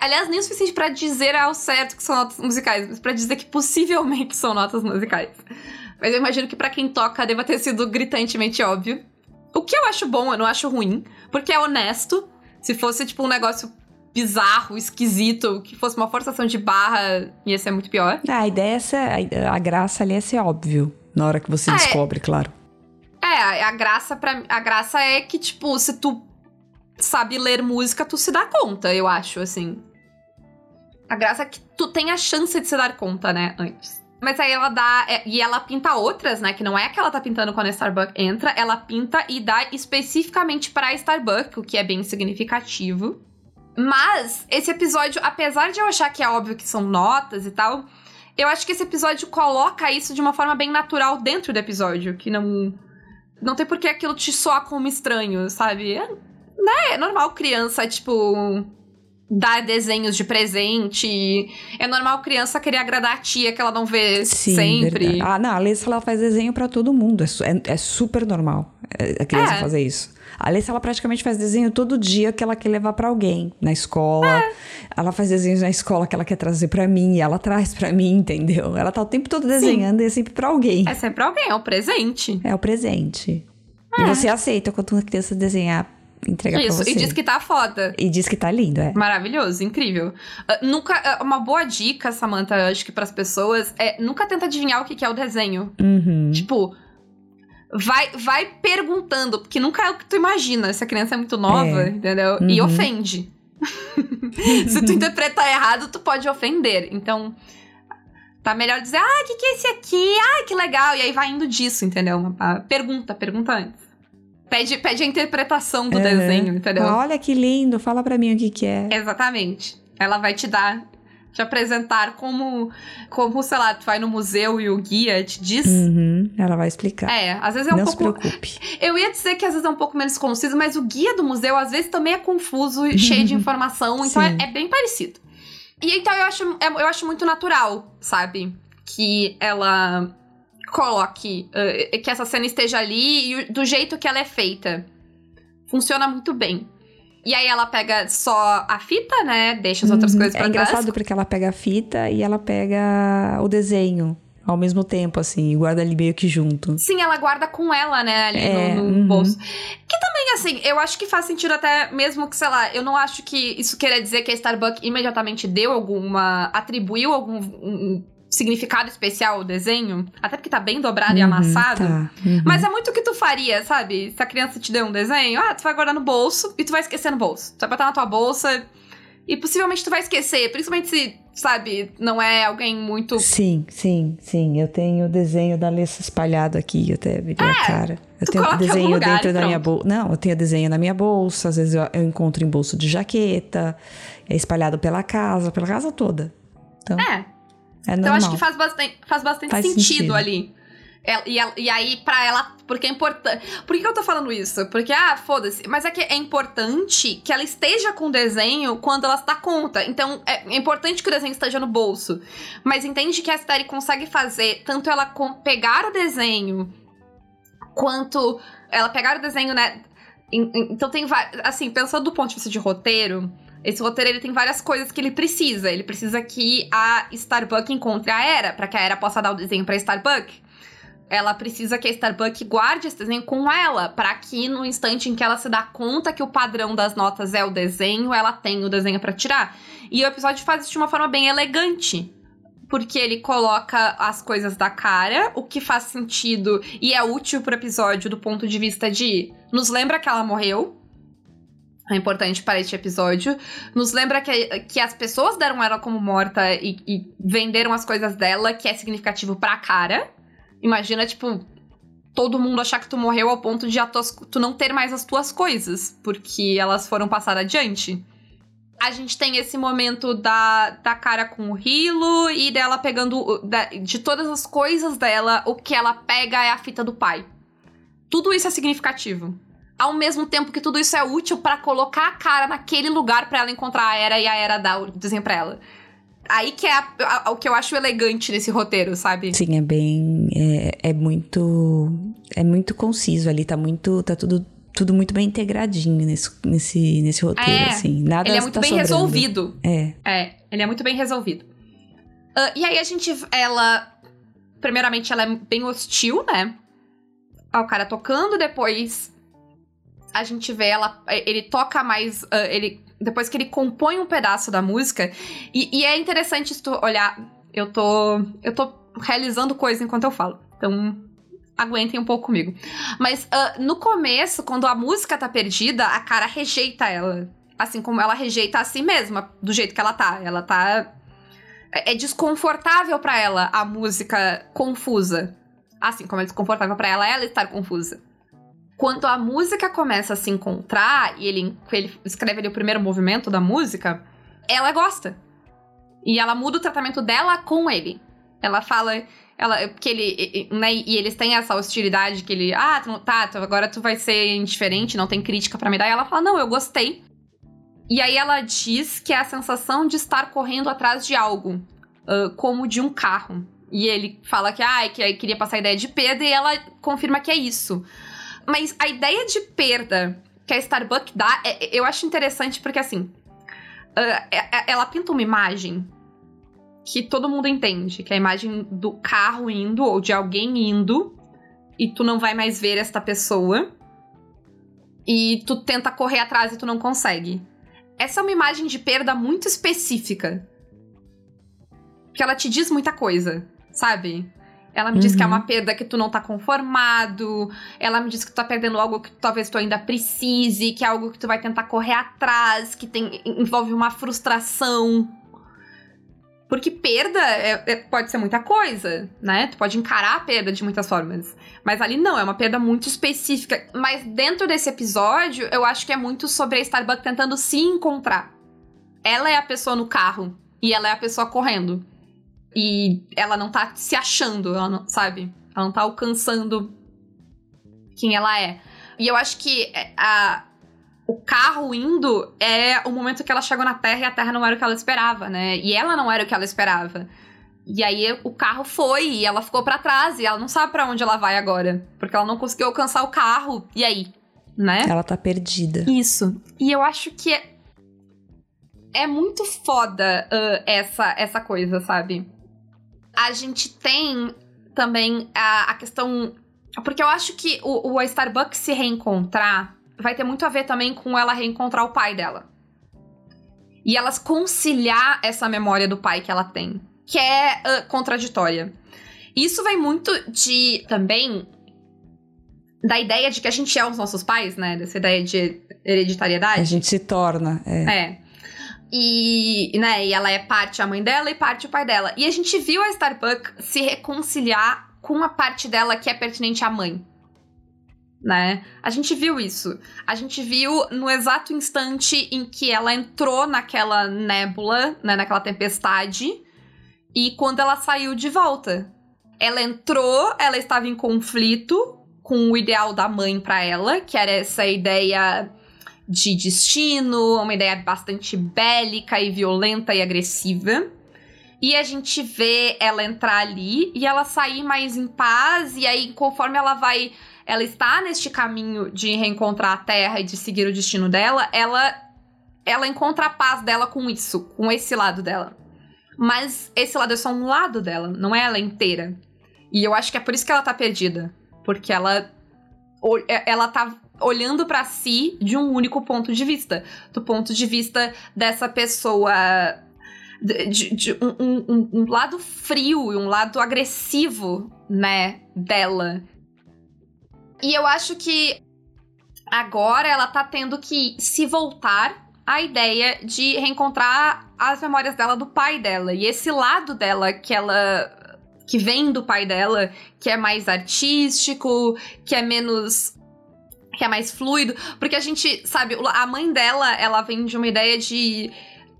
Aliás, nem o suficiente para dizer ao certo que são notas musicais, mas pra dizer que possivelmente são notas musicais. Mas eu imagino que para quem toca deva ter sido gritantemente óbvio. O que eu acho bom, eu não acho ruim, porque é honesto. Se fosse, tipo, um negócio bizarro, esquisito, que fosse uma forçação de barra, ia ser muito pior. Ah, a ideia é ser, a graça ali é ser óbvio. Na hora que você é, descobre, claro. É, a graça para a graça é que tipo, se tu sabe ler música, tu se dá conta, eu acho, assim. A graça é que tu tem a chance de se dar conta, né, antes. Mas aí ela dá. É, e ela pinta outras, né? Que não é que ela tá pintando quando a Starbucks entra, ela pinta e dá especificamente pra Starbucks, o que é bem significativo. Mas esse episódio, apesar de eu achar que é óbvio que são notas e tal, eu acho que esse episódio coloca isso de uma forma bem natural dentro do episódio, que não. Não tem por que aquilo te soar como estranho, sabe? É, né? É normal criança, tipo. Dar desenhos de presente. É normal criança querer agradar a tia que ela não vê Sim, sempre. Verdade. Ah, não, a Alessa ela faz desenho para todo mundo. É, é, é, super normal a criança é. fazer isso. A Alessa, ela praticamente faz desenho todo dia que ela quer levar para alguém na escola. É. Ela faz desenhos na escola que ela quer trazer para mim e ela traz para mim, entendeu? Ela tá o tempo todo desenhando Sim. e é sempre pra alguém. É sempre pra alguém, é o presente. É o presente. É. E você aceita quando uma criança desenhar entregar Isso, pra você. e diz que tá foda. E diz que tá lindo, é. Maravilhoso, incrível. Uh, nunca, uh, uma boa dica, Samantha, acho que pras pessoas, é nunca tenta adivinhar o que, que é o desenho. Uhum. Tipo, vai, vai perguntando, porque nunca é o que tu imagina. Se a criança é muito nova, é. entendeu? Uhum. E ofende. Se tu interpretar errado, tu pode ofender. Então, tá melhor dizer, ah, o que, que é esse aqui? Ah, que legal. E aí vai indo disso, entendeu? Pergunta, pergunta antes. Pede, pede a interpretação do uhum. desenho, entendeu? Olha que lindo, fala pra mim o que, que é. Exatamente. Ela vai te dar te apresentar como, como, sei lá, tu vai no museu e o guia te diz. Uhum, ela vai explicar. É, às vezes é um Não pouco. Não se preocupe. Eu ia dizer que às vezes é um pouco menos conciso, mas o guia do museu às vezes também é confuso e cheio de informação, então é, é, bem parecido. E então eu acho, é, eu acho muito natural, sabe? Que ela coloque, uh, que essa cena esteja ali e do jeito que ela é feita. Funciona muito bem. E aí ela pega só a fita, né? Deixa as outras uhum. coisas pra é trás. É engraçado porque ela pega a fita e ela pega o desenho ao mesmo tempo, assim, e guarda ali meio que junto. Sim, ela guarda com ela, né, ali é, no, no uhum. bolso. Que também, assim, eu acho que faz sentido até mesmo que, sei lá, eu não acho que isso queira dizer que a Starbucks imediatamente deu alguma. atribuiu algum. Um, significado especial ao desenho, até porque tá bem dobrado uhum, e amassado. Tá, uhum. Mas é muito o que tu faria, sabe? Se a criança te deu um desenho, ah, tu vai guardar no bolso e tu vai esquecer no bolso. Tu vai botar na tua bolsa e possivelmente tu vai esquecer, principalmente se, sabe, não é alguém muito. Sim, sim, sim. Eu tenho o desenho da Alessa espalhado aqui, eu até vi é, a cara. Eu tenho desenho lugar, dentro da minha bolsa. Não, eu tenho desenho na minha bolsa, às vezes eu, eu encontro em bolso de jaqueta, é espalhado pela casa, pela casa toda. Então... É. É então, acho que faz bastante, faz bastante faz sentido, sentido, ali. É, e, e, aí, pra ela. Porque é importante. Por que, que eu tô falando isso? Porque, ah, foda-se. Mas é que é importante que ela esteja com o desenho quando ela se dá conta. Então, é, é importante que o desenho esteja no bolso. Mas entende que a série consegue fazer tanto ela pegar o desenho quanto ela pegar o desenho, né? Então tem assim, pensando do ponto de vista de roteiro, esse roteiro ele tem várias coisas que ele precisa. Ele precisa que a Starbuck encontre a Era, para que a Era possa dar o desenho para Starbuck. Ela precisa que a Starbuck guarde esse desenho com ela, para que no instante em que ela se dá conta que o padrão das notas é o desenho, ela tem o desenho para tirar. E o episódio faz isso de uma forma bem elegante, porque ele coloca as coisas da cara, o que faz sentido e é útil pro episódio do ponto de vista de nos lembra que ela morreu, é importante para este episódio. Nos lembra que, que as pessoas deram ela como morta e, e venderam as coisas dela, que é significativo pra cara. Imagina, tipo, todo mundo achar que tu morreu ao ponto de tuas, tu não ter mais as tuas coisas, porque elas foram passadas adiante. A gente tem esse momento da, da cara com o Hilo e dela pegando. Da, de todas as coisas dela, o que ela pega é a fita do pai. tudo isso é significativo. Ao mesmo tempo que tudo isso é útil para colocar a cara naquele lugar para ela encontrar a Era e a Era dar o desenho pra ela. Aí que é a, a, o que eu acho elegante nesse roteiro, sabe? Sim, é bem. É, é muito. É muito conciso ali, tá muito. Tá tudo tudo muito bem integradinho nesse, nesse, nesse roteiro, é, assim. Nada Ele é muito tá bem sobrando. resolvido. É. É, ele é muito bem resolvido. Uh, e aí a gente, ela, primeiramente ela é bem hostil, né? Ao cara tocando, depois a gente vê ela, ele toca mais, uh, ele, depois que ele compõe um pedaço da música, e, e é interessante tu olhar, eu tô, eu tô realizando coisa enquanto eu falo, então aguentem um pouco comigo. Mas uh, no começo, quando a música tá perdida, a cara rejeita ela. Assim como ela rejeita a si mesma, do jeito que ela tá. Ela tá. É, é desconfortável para ela a música confusa. Assim como é desconfortável para ela ela estar confusa. Quando a música começa a se encontrar, e ele, ele escreve ali o primeiro movimento da música, ela gosta. E ela muda o tratamento dela com ele. Ela fala ela, que ele, né, e eles têm essa hostilidade que ele, ah, tu, tá, tu, agora tu vai ser indiferente, não tem crítica para me dar. E ela fala, não, eu gostei. E aí ela diz que é a sensação de estar correndo atrás de algo, uh, como de um carro. E ele fala que, ah, que queria passar a ideia de perda e ela confirma que é isso. Mas a ideia de perda que a Starbucks dá, é, eu acho interessante porque, assim, uh, ela pinta uma imagem que todo mundo entende, que é a imagem do carro indo ou de alguém indo e tu não vai mais ver esta pessoa e tu tenta correr atrás e tu não consegue. Essa é uma imagem de perda muito específica. Que ela te diz muita coisa, sabe? Ela me uhum. diz que é uma uhum. perda que tu não tá conformado. Ela me diz que tu tá perdendo algo que talvez tu ainda precise, que é algo que tu vai tentar correr atrás, que tem, envolve uma frustração. Porque perda é, é, pode ser muita coisa, né? Tu pode encarar a perda de muitas formas. Mas ali não, é uma perda muito específica. Mas dentro desse episódio, eu acho que é muito sobre a Starbucks tentando se encontrar. Ela é a pessoa no carro e ela é a pessoa correndo. E ela não tá se achando, ela não, sabe? Ela não tá alcançando quem ela é. E eu acho que é, a, o carro indo é o momento que ela chegou na Terra e a Terra não era o que ela esperava, né? E ela não era o que ela esperava. E aí o carro foi e ela ficou para trás e ela não sabe para onde ela vai agora, porque ela não conseguiu alcançar o carro. E aí, né? Ela tá perdida. Isso. E eu acho que é, é muito foda uh, essa essa coisa, sabe? A gente tem também a, a questão porque eu acho que o, o Starbucks se reencontrar vai ter muito a ver também com ela reencontrar o pai dela. E elas conciliar essa memória do pai que ela tem, que é uh, contraditória. Isso vem muito de também da ideia de que a gente é os nossos pais, né? Dessa ideia de hereditariedade. A gente se torna, é. É. E, né, e ela é parte a mãe dela e parte o pai dela. E a gente viu a Starbuck se reconciliar com a parte dela que é pertinente à mãe né? A gente viu isso. A gente viu no exato instante em que ela entrou naquela nébula, né, naquela tempestade, e quando ela saiu de volta. Ela entrou, ela estava em conflito com o ideal da mãe para ela, que era essa ideia de destino, uma ideia bastante bélica e violenta e agressiva. E a gente vê ela entrar ali e ela sair mais em paz, e aí, conforme ela vai ela está neste caminho de reencontrar a Terra e de seguir o destino dela, ela ela encontra a paz dela com isso, com esse lado dela. Mas esse lado é só um lado dela, não é ela inteira. E eu acho que é por isso que ela tá perdida, porque ela é, ela tá olhando para si de um único ponto de vista, do ponto de vista dessa pessoa de, de, um, um, um, lado frio e um lado agressivo, né, dela. E eu acho que agora ela tá tendo que se voltar à ideia de reencontrar as memórias dela do pai dela. E esse lado dela que ela. que vem do pai dela, que é mais artístico, que é menos. Que é mais fluido. Porque a gente, sabe, a mãe dela, ela vem de uma ideia de.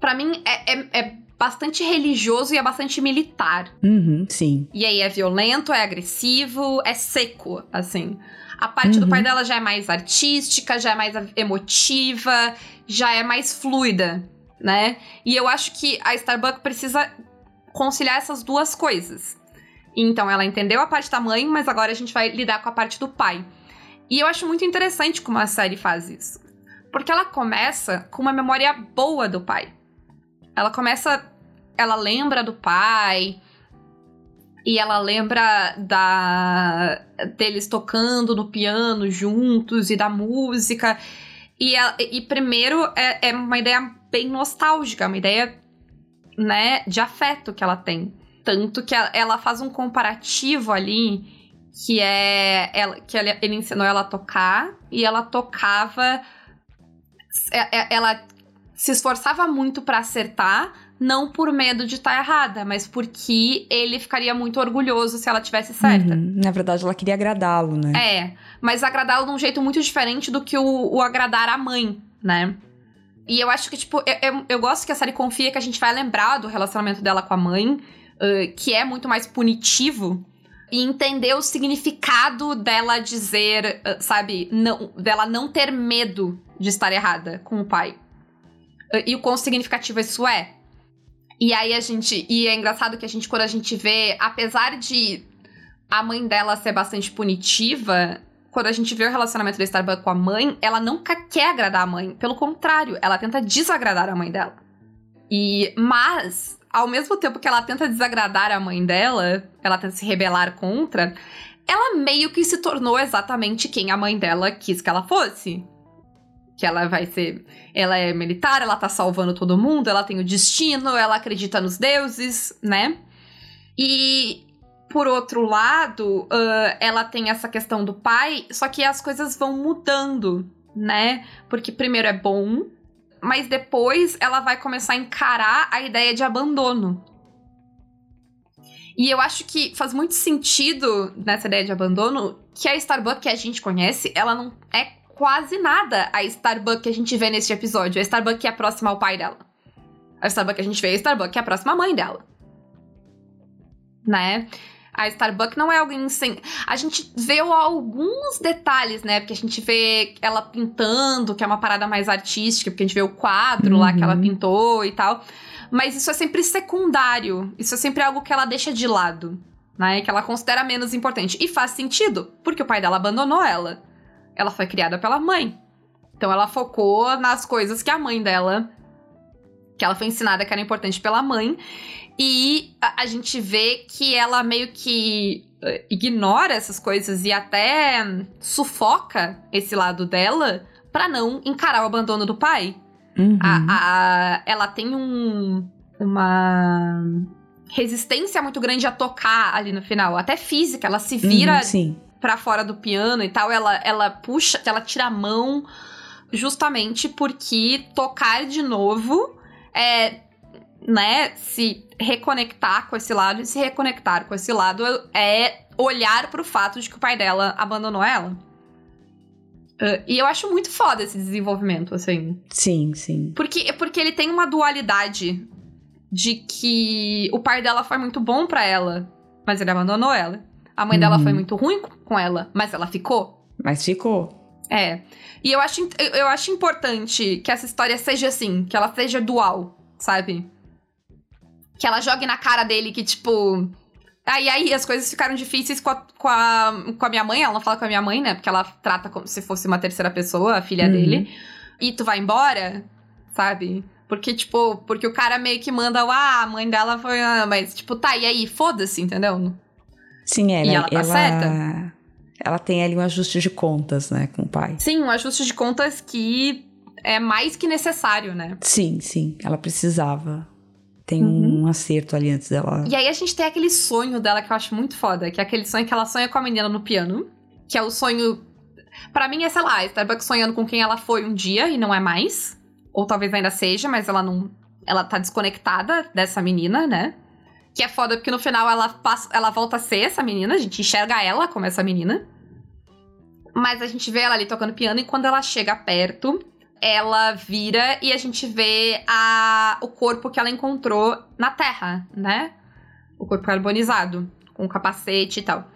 para mim, é, é, é bastante religioso e é bastante militar. Uhum, sim. E aí é violento, é agressivo, é seco, assim. A parte uhum. do pai dela já é mais artística, já é mais emotiva, já é mais fluida, né? E eu acho que a Starbucks precisa conciliar essas duas coisas. Então ela entendeu a parte da mãe, mas agora a gente vai lidar com a parte do pai. E eu acho muito interessante como a série faz isso. Porque ela começa com uma memória boa do pai. Ela começa. Ela lembra do pai. E ela lembra da deles tocando no piano juntos e da música. E, e primeiro é, é uma ideia bem nostálgica, uma ideia né, de afeto que ela tem. Tanto que ela faz um comparativo ali que é ela, que ele ensinou ela a tocar e ela tocava é, é, ela se esforçava muito para acertar, não por medo de estar tá errada, mas porque ele ficaria muito orgulhoso se ela tivesse certa. Uhum. Na verdade, ela queria agradá-lo, né? É, mas agradá-lo de um jeito muito diferente do que o, o agradar a mãe, né? E eu acho que, tipo, eu, eu, eu, gosto que a série confia que a gente vai lembrar do relacionamento dela com a mãe, uh, que é muito mais punitivo, e entender o significado dela dizer, uh, sabe, não, dela não ter medo de estar errada com o pai. Uh, e o quão significativo isso é. E aí a gente. E é engraçado que a gente, quando a gente vê, apesar de a mãe dela ser bastante punitiva, quando a gente vê o relacionamento da Starbucks com a mãe, ela nunca quer agradar a mãe. Pelo contrário, ela tenta desagradar a mãe dela. E mas, ao mesmo tempo que ela tenta desagradar a mãe dela, ela tenta se rebelar contra, ela meio que se tornou exatamente quem a mãe dela quis que ela fosse. Que ela vai ser. Ela é militar, ela tá salvando todo mundo, ela tem o destino, ela acredita nos deuses, né? E por outro lado, uh, ela tem essa questão do pai, só que as coisas vão mudando, né? Porque primeiro é bom, mas depois ela vai começar a encarar a ideia de abandono. E eu acho que faz muito sentido nessa ideia de abandono que a Starbucks que a gente conhece, ela não é quase nada a Starbucks que a gente vê neste episódio. A Starbucks que é próxima ao pai dela. A Starbucks que a gente vê é a Starbucks que é próxima à mãe dela. Né? A Starbucks não é alguém sem. A gente vê alguns detalhes, né? Porque a gente vê ela pintando, que é uma parada mais artística, porque a gente vê o quadro uhum. lá que ela uhum. pintou e tal. Mas isso é sempre secundário. Isso é sempre algo que ela deixa de lado, né? Que ela considera menos importante. E faz sentido, porque o pai dela abandonou ela. Ela foi criada pela mãe. Então ela focou nas coisas que a mãe dela. Que ela foi ensinada que era importante pela mãe. E a, a gente vê que ela meio que uh, ignora essas coisas e até sufoca esse lado dela para não encarar o abandono do pai. Uhum. A, a, ela tem um, uma resistência muito grande a tocar ali no final, até física, ela se vira uhum, para fora do piano e tal, ela, ela puxa, ela tira a mão justamente porque tocar de novo é né, se reconectar com esse lado e se reconectar com esse lado é olhar para o fato de que o pai dela abandonou ela. Uh, e eu acho muito foda esse desenvolvimento, assim. Sim, sim. Porque, porque ele tem uma dualidade de que o pai dela foi muito bom para ela, mas ele abandonou ela. A mãe uhum. dela foi muito ruim com ela, mas ela ficou. Mas ficou. É. E eu acho, eu acho importante que essa história seja assim, que ela seja dual, sabe? Que ela jogue na cara dele que, tipo. Aí, aí as coisas ficaram difíceis com a, com, a, com a minha mãe. Ela não fala com a minha mãe, né? Porque ela trata como se fosse uma terceira pessoa, a filha uhum. dele. E tu vai embora, sabe? Porque, tipo, porque o cara meio que manda, ah, a mãe dela foi. Ah, mas, tipo, tá, e aí, foda-se, entendeu? Sim, ela, e ela tá ela, certa. Ela tem ali um ajuste de contas, né, com o pai. Sim, um ajuste de contas que é mais que necessário, né? Sim, sim. Ela precisava tem uhum. um acerto ali antes dela. E aí a gente tem aquele sonho dela que eu acho muito foda, que é aquele sonho que ela sonha com a menina no piano, que é o sonho. para mim é, sei lá, Starbucks sonhando com quem ela foi um dia e não é mais. Ou talvez ainda seja, mas ela não. Ela tá desconectada dessa menina, né? Que é foda porque no final ela, passa, ela volta a ser essa menina, a gente enxerga ela como essa menina. Mas a gente vê ela ali tocando piano e quando ela chega perto, ela vira e a gente vê a, o corpo que ela encontrou na Terra, né? O corpo carbonizado, com o capacete e tal.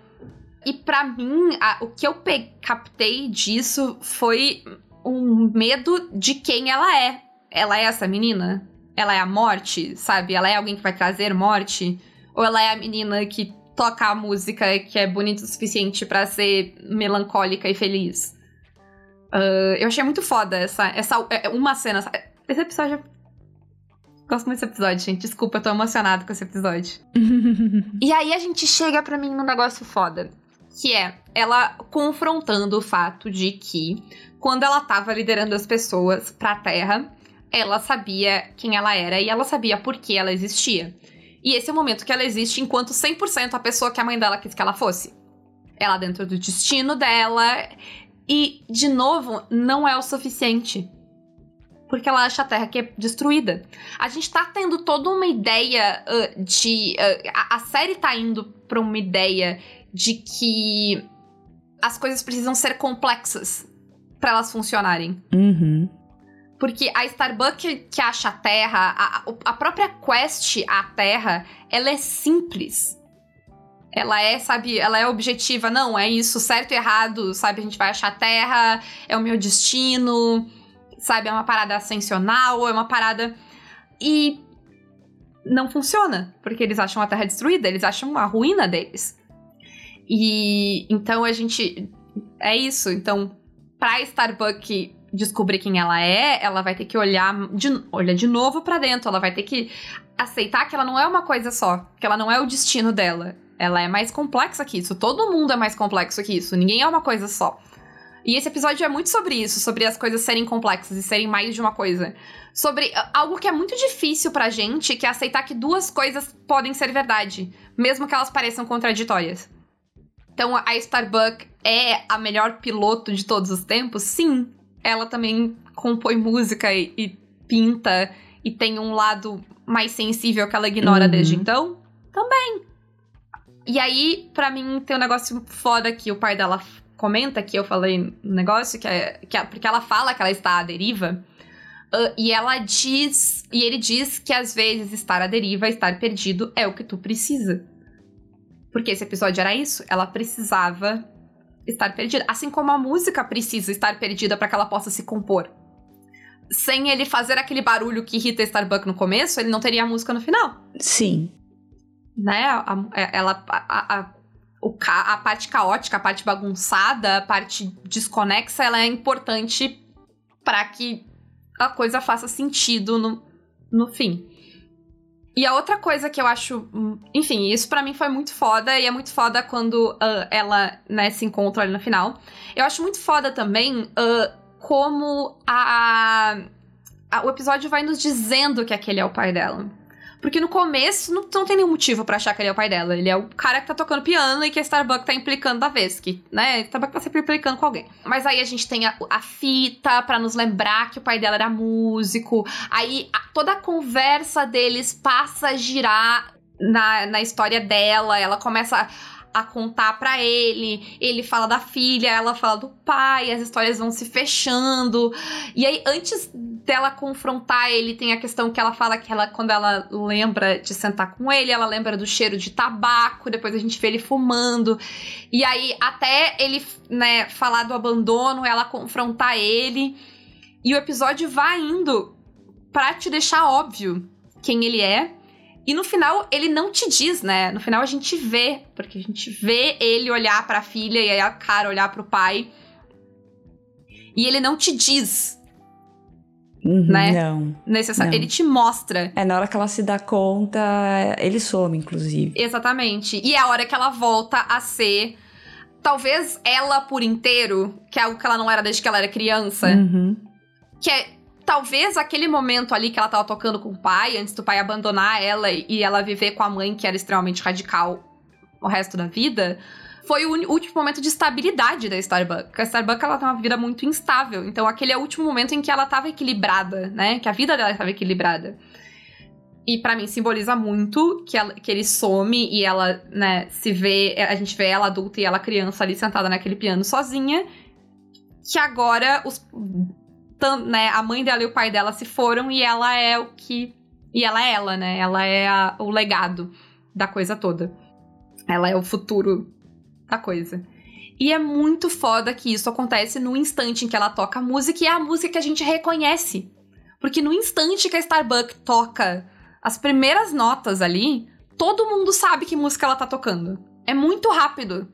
e para mim, a, o que eu captei disso foi um medo de quem ela é. Ela é essa menina? Ela é a morte, sabe? Ela é alguém que vai trazer morte? Ou ela é a menina que toca a música que é bonita o suficiente para ser melancólica e feliz? Uh, eu achei muito foda essa, essa é, uma cena. Esse episódio. Gosto muito desse episódio, gente. Desculpa, eu tô emocionado com esse episódio. e aí a gente chega para mim num negócio foda. Que é ela confrontando o fato de que quando ela tava liderando as pessoas pra Terra, ela sabia quem ela era e ela sabia por que ela existia. E esse é o momento que ela existe enquanto 100% a pessoa que a mãe dela quis que ela fosse. Ela dentro do destino dela. E, de novo, não é o suficiente. Porque ela acha a Terra que é destruída. A gente tá tendo toda uma ideia uh, de. Uh, a, a série tá indo pra uma ideia de que as coisas precisam ser complexas para elas funcionarem. Uhum. Porque a Starbucks que acha a Terra, a, a própria quest à Terra, ela é simples. Ela é, sabe, ela é objetiva. Não, é isso, certo e errado, sabe? A gente vai achar a Terra, é o meu destino, sabe? É uma parada ascensional, é uma parada. E não funciona, porque eles acham a Terra destruída, eles acham a ruína deles. E então a gente. É isso. Então, pra Starbucks descobrir quem ela é, ela vai ter que olhar de, olhar de novo para dentro. Ela vai ter que aceitar que ela não é uma coisa só, que ela não é o destino dela. Ela é mais complexa que isso. Todo mundo é mais complexo que isso. Ninguém é uma coisa só. E esse episódio é muito sobre isso, sobre as coisas serem complexas e serem mais de uma coisa. Sobre algo que é muito difícil pra gente, que é aceitar que duas coisas podem ser verdade, mesmo que elas pareçam contraditórias. Então, a Starbuck é a melhor piloto de todos os tempos? Sim. Ela também compõe música e, e pinta e tem um lado mais sensível que ela ignora uhum. desde então? Também. E aí, para mim, tem um negócio foda que o pai dela comenta, que eu falei no negócio, que é, que é porque ela fala que ela está à deriva. Uh, e ela diz, e ele diz que às vezes estar à deriva, estar perdido, é o que tu precisa. Porque esse episódio era isso, ela precisava estar perdida. Assim como a música precisa estar perdida para que ela possa se compor. Sem ele fazer aquele barulho que irrita Starbuck no começo, ele não teria a música no final. Sim. Né? A, a, ela. A, a, o, a parte caótica, a parte bagunçada, a parte desconexa, ela é importante para que a coisa faça sentido no, no fim. E a outra coisa que eu acho. Hum, enfim, isso para mim foi muito foda, e é muito foda quando uh, ela, né, se encontra ali no final. Eu acho muito foda também uh, como a, a, o episódio vai nos dizendo que aquele é o pai dela. Porque no começo não, não tem nenhum motivo para achar que ele é o pai dela. Ele é o cara que tá tocando piano e que a Starbucks tá implicando da vez. Que, né? A Starbucks tá sempre implicando com alguém. Mas aí a gente tem a, a fita para nos lembrar que o pai dela era músico. Aí a, toda a conversa deles passa a girar na, na história dela. Ela começa. A, contar para ele. Ele fala da filha, ela fala do pai, as histórias vão se fechando. E aí, antes dela confrontar ele, tem a questão que ela fala que ela, quando ela lembra de sentar com ele, ela lembra do cheiro de tabaco, depois a gente vê ele fumando. E aí, até ele, né, falar do abandono, ela confrontar ele. E o episódio vai indo pra te deixar óbvio quem ele é e no final, ele não te diz, né? No final a gente vê, porque a gente vê ele olhar para a filha e aí a cara olhar para o pai. E ele não te diz. Uhum, né? Não, Necessário. Não. Ele te mostra. É, na hora que ela se dá conta, ele some, inclusive. Exatamente. E é a hora que ela volta a ser. Talvez ela por inteiro, que é algo que ela não era desde que ela era criança. Uhum. Que é talvez aquele momento ali que ela tava tocando com o pai, antes do pai abandonar ela e ela viver com a mãe, que era extremamente radical o resto da vida, foi o último momento de estabilidade da Starbucks. A Starbucks ela tem uma vida muito instável, então aquele é o último momento em que ela tava equilibrada, né? Que a vida dela estava equilibrada. E para mim simboliza muito que, ela, que ele some e ela, né, se vê, a gente vê ela adulta e ela criança ali sentada naquele piano sozinha. Que agora os né, a mãe dela e o pai dela se foram e ela é o que. E ela é ela, né? Ela é a, o legado da coisa toda. Ela é o futuro a coisa. E é muito foda que isso acontece no instante em que ela toca a música e é a música que a gente reconhece. Porque no instante que a Starbuck toca as primeiras notas ali, todo mundo sabe que música ela tá tocando. É muito rápido.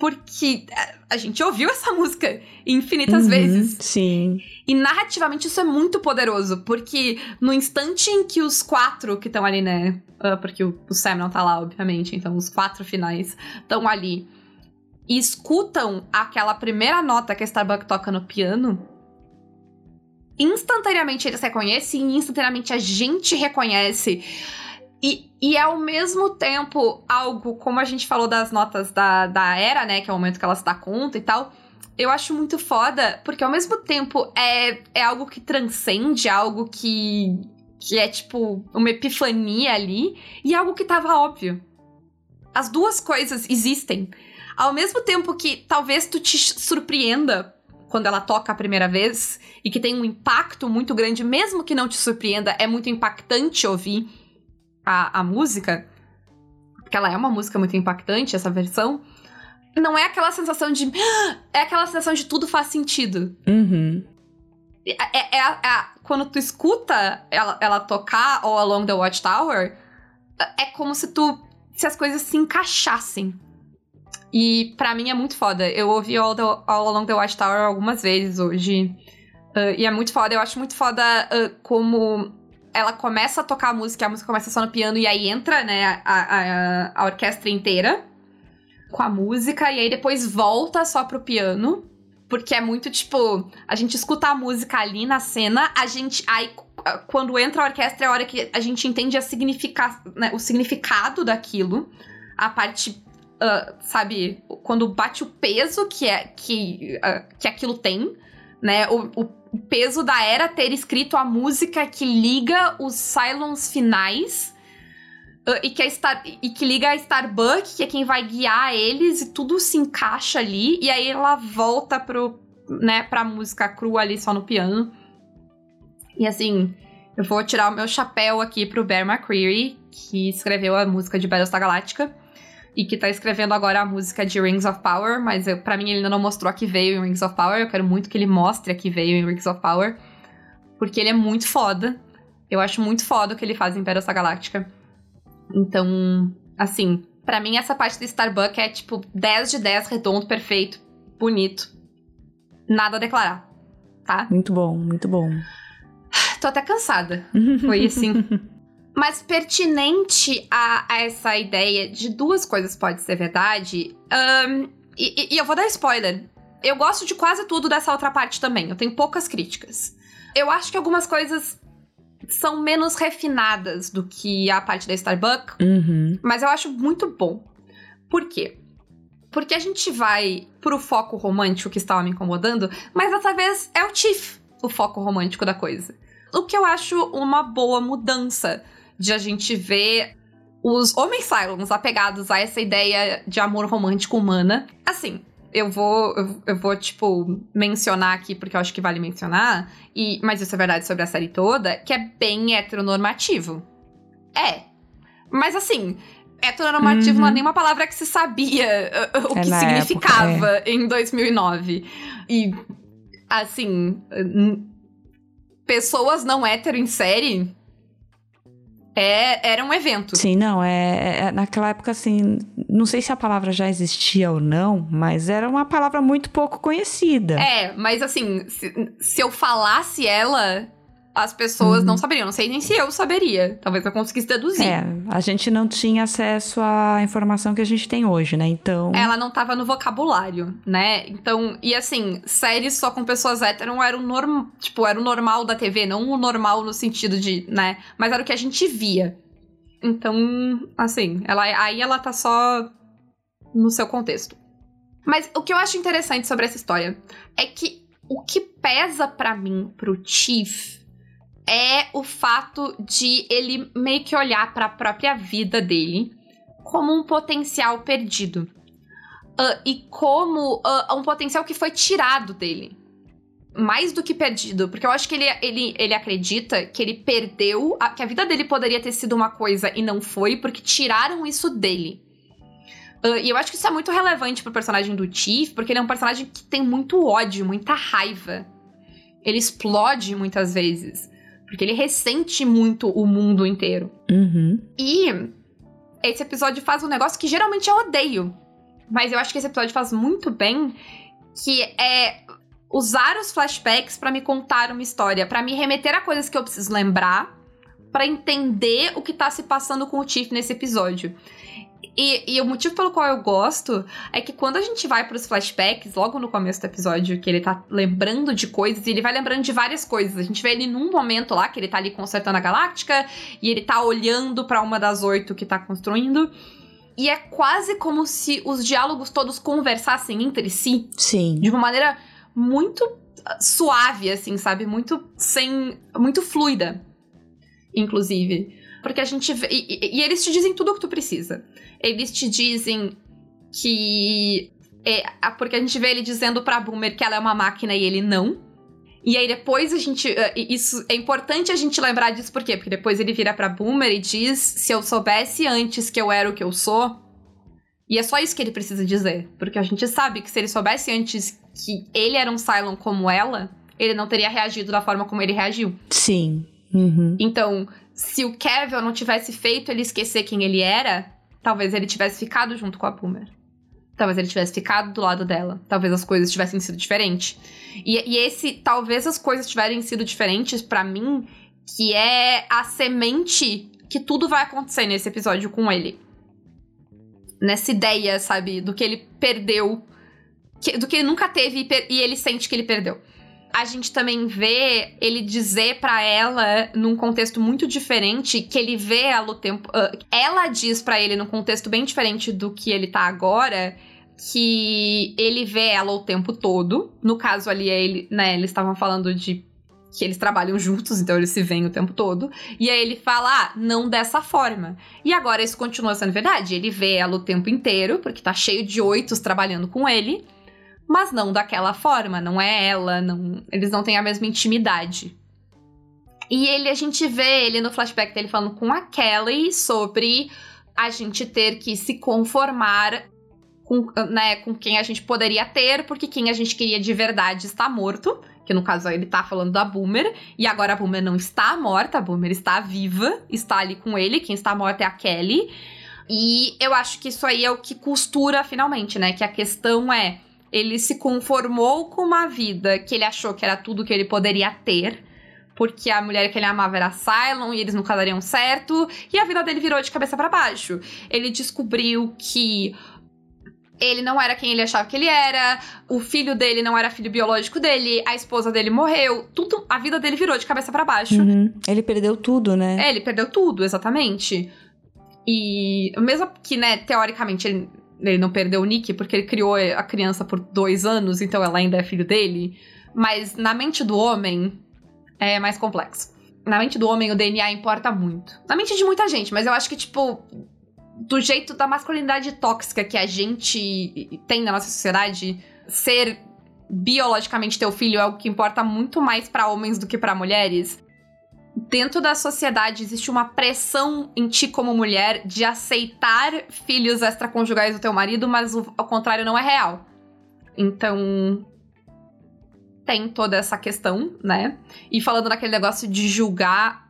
Porque a gente ouviu essa música infinitas Uhum, vezes. Sim. E narrativamente isso é muito poderoso, porque no instante em que os quatro que estão ali, né? ah, porque o, o Sam não tá lá, obviamente, então os quatro finais estão ali e escutam aquela primeira nota que a Starbuck toca no piano, instantaneamente eles reconhecem e instantaneamente a gente reconhece. E, e é ao mesmo tempo algo, como a gente falou das notas da, da era, né? Que é o momento que ela se dá conta e tal. Eu acho muito foda, porque ao mesmo tempo é, é algo que transcende, algo que, que é tipo uma epifania ali, e algo que tava óbvio. As duas coisas existem. Ao mesmo tempo que talvez tu te surpreenda quando ela toca a primeira vez e que tem um impacto muito grande, mesmo que não te surpreenda, é muito impactante ouvir a, a música, porque ela é uma música muito impactante, essa versão. Não é aquela sensação de. É aquela sensação de tudo faz sentido. Uhum. É, é- é é quando tu escuta ela, ela tocar All Along the Watchtower, é como se tu. se as coisas se encaixassem. E pra mim é muito foda. Eu ouvi All, the- All Along the Watchtower algumas vezes hoje. ah, e é muito foda. Eu acho muito foda ah, como ela começa a tocar a música, a música começa só no piano e aí entra, né, a, a, a orquestra inteira com a música, e aí depois volta só pro piano. Porque é muito tipo, a gente escuta a música ali na cena, a gente. Aí, quando entra a orquestra, é a hora que a gente entende a significa, né, o significado daquilo. A parte. ah, sabe, quando bate o peso que é que, ah, que aquilo tem, né? O, o- peso da era ter escrito a música que liga os Cylons finais. ah, e, que Star, e que liga a Starbuck, que é quem vai guiar eles, e tudo se encaixa ali, e aí ela volta pro, né, pra música crua ali só no piano. E assim, eu vou tirar o meu chapéu aqui pro Bear McCreary, que escreveu a música de Battlestar Galactica, e que tá escrevendo agora a música de Rings of Power, mas pra mim ele ainda não mostrou a que veio em Rings of Power, eu quero muito que ele mostre a que veio em Rings of Power, porque ele é muito foda. Eu acho muito foda o que ele faz em Battlestar Galactica. Então, assim, pra mim essa parte do Starbuck é tipo 10 de 10, redondo, perfeito, bonito. Nada a declarar, tá? Muito bom, muito bom. Tô até cansada. Foi assim. Mas pertinente a, a essa ideia de duas coisas pode ser verdade. e, e- e eu vou dar spoiler. Eu gosto de quase tudo dessa outra parte também. Eu tenho poucas críticas. Eu acho que algumas coisas são menos refinadas do que a parte da Starbucks. Uhum. Mas eu acho muito bom. Por quê? Porque a gente vai pro foco romântico que estava me incomodando, mas dessa vez é o Tiff o foco romântico da coisa. O que eu acho uma boa mudança de a gente ver os homens Cylons apegados a essa ideia de amor romântico humana. Assim, eu vou, eu, eu vou, tipo, mencionar aqui, porque eu acho que vale mencionar, e, mas isso é verdade sobre a série toda, que é bem heteronormativo. É. Mas assim, heteronormativo Uhum. não é nem uma palavra que se sabia uh, uh, o É, que significava em 2009. E, assim, pessoas não hétero em série é, era um evento. Sim, não, é, é- Naquela época, assim. Não sei se a palavra já existia ou não, mas era uma palavra muito pouco conhecida. É, mas assim, se, se eu falasse ela, as pessoas Uhum. não saberiam. Não sei nem se eu saberia. Talvez eu conseguisse deduzir. É, a gente não tinha acesso à informação que a gente tem hoje, né? Então. Ela não tava no vocabulário, né? Então, e assim, séries só com pessoas hétero era o normal, tipo, era o normal da TV, não o normal no sentido de, né? Mas era o que a gente via. Então, assim, ela aí ela tá só no seu contexto. Mas o que eu acho interessante sobre essa história é que o que pesa pra mim pro Chief é o fato de ele meio que olhar pra própria vida dele como um potencial perdido. Ah, e como ah, um potencial que foi tirado dele. Mais do que perdido, porque eu acho que ele, ele, ele acredita que ele perdeu, a- que a vida dele poderia ter sido uma coisa e não foi, porque tiraram isso dele. Uh, e eu acho que isso é muito relevante pro personagem do Chief, porque ele é um personagem que tem muito ódio, muita raiva. Ele explode muitas vezes. Porque ele ressente muito o mundo inteiro. Uhum. E esse episódio faz um negócio que geralmente eu odeio. Mas eu acho que esse episódio faz muito bem, que é usar os flashbacks para me contar uma história, para me remeter a coisas que eu preciso lembrar, para entender o que tá se passando com o Tiff nesse episódio. E, e, o motivo pelo qual eu gosto é que quando a gente vai para os flashbacks, logo no começo do episódio, que ele tá lembrando de coisas, e ele vai lembrando de várias coisas. A gente vê ele num momento lá, que ele tá ali consertando a galáctica, e ele tá olhando para uma das oito que tá construindo. E é quase como se os diálogos todos conversassem entre si. Sim. De uma maneira muito suave, assim, sabe? Muito sem. muito fluida, inclusive. Porque a gente vê. E, e, eles te dizem tudo o que tu precisa. Eles te dizem que. É, porque a gente vê ele dizendo pra Boomer que ela é uma máquina e ele não. E aí depois a gente. Eh, isso é importante a gente lembrar disso, por quê? Porque depois ele vira pra Boomer e diz: se eu soubesse antes que eu era o que eu sou. E é só isso que ele precisa dizer. Porque a gente sabe que se ele soubesse antes que ele era um Cylon como ela, ele não teria reagido da forma como ele reagiu. Sim. Uhum. Então, se o Kevin não tivesse feito ele esquecer quem ele era, talvez ele tivesse ficado junto com a Boomer. Talvez ele tivesse ficado do lado dela. Talvez as coisas tivessem sido diferentes. E, e esse, talvez as coisas tivessem sido diferentes para mim, que é a semente que tudo vai acontecer nesse episódio com ele. Nessa ideia, sabe, do que ele perdeu, que, do que ele nunca teve e, e ele sente que ele perdeu a gente também vê ele dizer para ela num contexto muito diferente que ele vê ela o tempo. Uh, ela diz para ele num contexto bem diferente do que ele tá agora. Que ele vê ela o tempo todo. No caso ali, ele, né, eles estavam falando de que eles trabalham juntos, então eles se veem o tempo todo. E aí ele fala, ah, não dessa forma. E agora isso continua sendo verdade. Ele vê ela o tempo inteiro, porque tá cheio de oitos trabalhando com ele mas não daquela forma, não é ela, não, eles não têm a mesma intimidade. E ele a gente vê ele no flashback dele falando com a Kelly sobre a gente ter que se conformar com, né, com quem a gente poderia ter, porque quem a gente queria de verdade está morto. Que no caso ele tá falando da Boomer, e agora a Boomer não está morta, a Boomer está viva, está ali com ele, quem está morta é a Kelly. E eu acho que isso aí é o que costura finalmente, né? Que a questão é ele se conformou com uma vida que ele achou que era tudo que ele poderia ter, porque a mulher que ele amava era Cylon e eles nunca dariam certo, e a vida dele virou de cabeça para baixo. Ele descobriu que ele não era quem ele achava que ele era, o filho dele não era filho biológico dele, a esposa dele morreu, tudo, a vida dele virou de cabeça para baixo. Uhum. Ele perdeu tudo, né? É, ele perdeu tudo, exatamente. E mesmo que, né, teoricamente ele ele não perdeu o Nick porque ele criou a criança por dois anos, então ela ainda é filho dele. Mas na mente do homem é mais complexo. Na mente do homem o DNA importa muito. Na mente de muita gente, mas eu acho que, tipo, do jeito da masculinidade tóxica que a gente tem na nossa sociedade, ser biologicamente teu filho é algo que importa muito mais para homens do que para mulheres dentro da sociedade existe uma pressão em ti como mulher de aceitar filhos extraconjugais do teu marido, mas o, ao contrário não é real. Então tem toda essa questão, né? E falando naquele negócio de julgar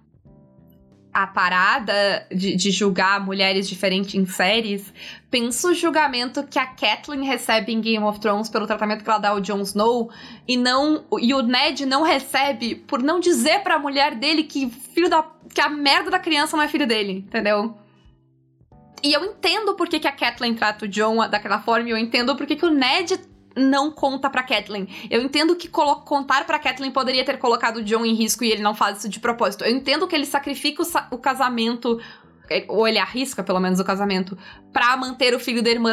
a parada de, de, julgar mulheres diferentes em séries, penso o julgamento que a Kathleen recebe em Game of Thrones pelo tratamento que ela dá ao Jon Snow e não e o Ned não recebe por não dizer para a mulher dele que filho da que a merda da criança não é filho dele, entendeu? E eu entendo por que, a Kathleen trata o John daquela forma, e eu entendo por que, que o Ned não conta pra Kathleen. Eu entendo que contar pra Kathleen poderia ter colocado o John em risco e ele não faz isso de propósito. Eu entendo que ele sacrifica o, o casamento é, ou ele arrisca, pelo menos, o casamento, pra manter o filho da irmã.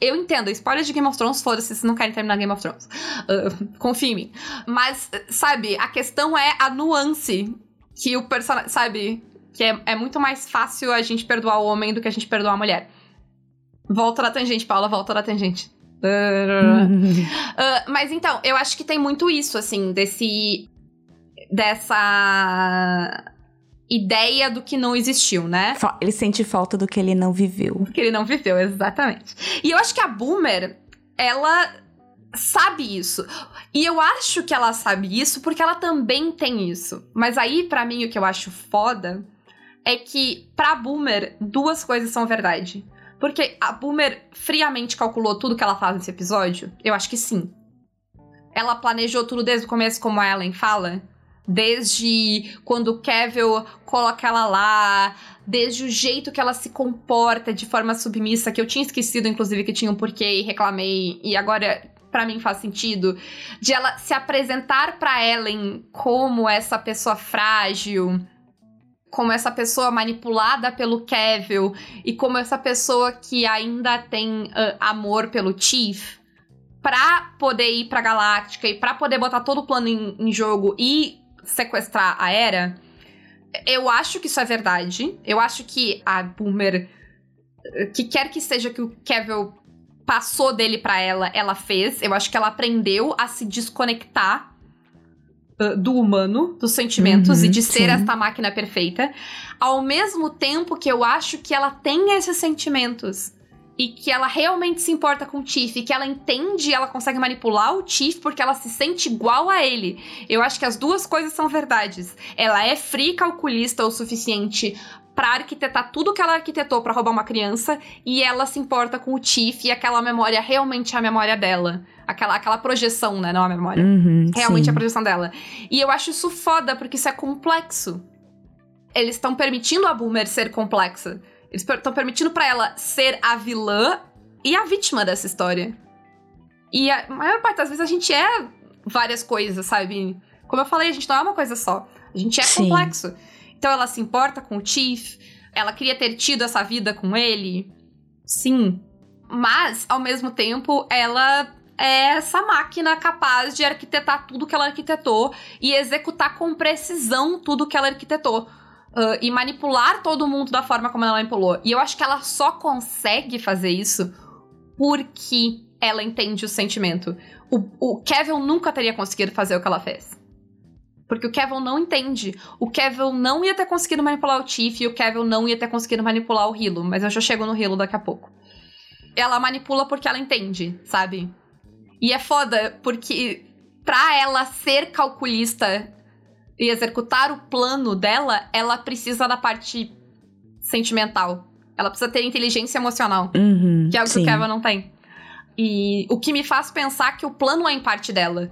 Eu entendo, spoilers de Game of Thrones, foda-se se não querem terminar Game of Thrones. Uh, confia em mim. Mas, sabe, a questão é a nuance que o personagem. Sabe? Que é, é muito mais fácil a gente perdoar o homem do que a gente perdoar a mulher. Volta da tangente, Paula, volta da tangente uh, mas então, eu acho que tem muito isso, assim, desse. dessa. ideia do que não existiu, né? Ele sente falta do que ele não viveu. Que ele não viveu, exatamente. E eu acho que a Boomer, ela sabe isso. E eu acho que ela sabe isso porque ela também tem isso. Mas aí, para mim, o que eu acho foda é que, pra Boomer, duas coisas são verdade. Porque a Boomer friamente calculou tudo que ela faz nesse episódio? Eu acho que sim. Ela planejou tudo desde o começo, como a Ellen fala. Desde quando o Kevin coloca ela lá, desde o jeito que ela se comporta de forma submissa, que eu tinha esquecido, inclusive, que tinha um porquê e reclamei, e agora para mim faz sentido, de ela se apresentar para Ellen como essa pessoa frágil, como essa pessoa manipulada pelo Kevin e como essa pessoa que ainda tem uh, amor pelo Chief, pra poder ir pra Galáctica e pra poder botar todo o plano em, em jogo e sequestrar a Era, eu acho que isso é verdade. Eu acho que a Boomer, que quer que seja que o Kevin passou dele para ela, ela fez. Eu acho que ela aprendeu a se desconectar uh, do humano, dos sentimentos uhum, e de ser sim. esta máquina perfeita. Ao mesmo tempo que eu acho que ela tem esses sentimentos e que ela realmente se importa com o Tiff, e que ela entende e ela consegue manipular o Tiff porque ela se sente igual a ele. Eu acho que as duas coisas são verdades. Ela é free calculista o suficiente para arquitetar tudo que ela arquitetou para roubar uma criança e ela se importa com o Tiff e aquela memória realmente é a memória dela. Aquela, aquela projeção, né? Não a memória. Uhum, realmente sim. é a projeção dela. E eu acho isso foda, porque isso é complexo. Eles estão permitindo a Boomer ser complexa. Eles estão permitindo para ela ser a vilã e a vítima dessa história. E a maior parte das vezes a gente é várias coisas, sabe? Como eu falei, a gente não é uma coisa só. A gente é Sim. complexo. Então ela se importa com o Chief, ela queria ter tido essa vida com ele. Sim. Mas, ao mesmo tempo, ela é essa máquina capaz de arquitetar tudo que ela arquitetou e executar com precisão tudo que ela arquitetou uh, e manipular todo mundo da forma como ela manipulou. E eu acho que ela só consegue fazer isso porque ela entende o sentimento. O, o Kevin nunca teria conseguido fazer o que ela fez. Porque o Kevin não entende. O Kevin não ia ter conseguido manipular o Tiff e o Kevin não ia ter conseguido manipular o Hilo. Mas eu já chego no Hilo daqui a pouco. Ela manipula porque ela entende, sabe? E é foda porque pra ela ser calculista e executar o plano dela, ela precisa da parte sentimental. Ela precisa ter inteligência emocional. Uhum, que é algo sim. que o Kevin não tem. E o que me faz pensar que o plano é em parte dela.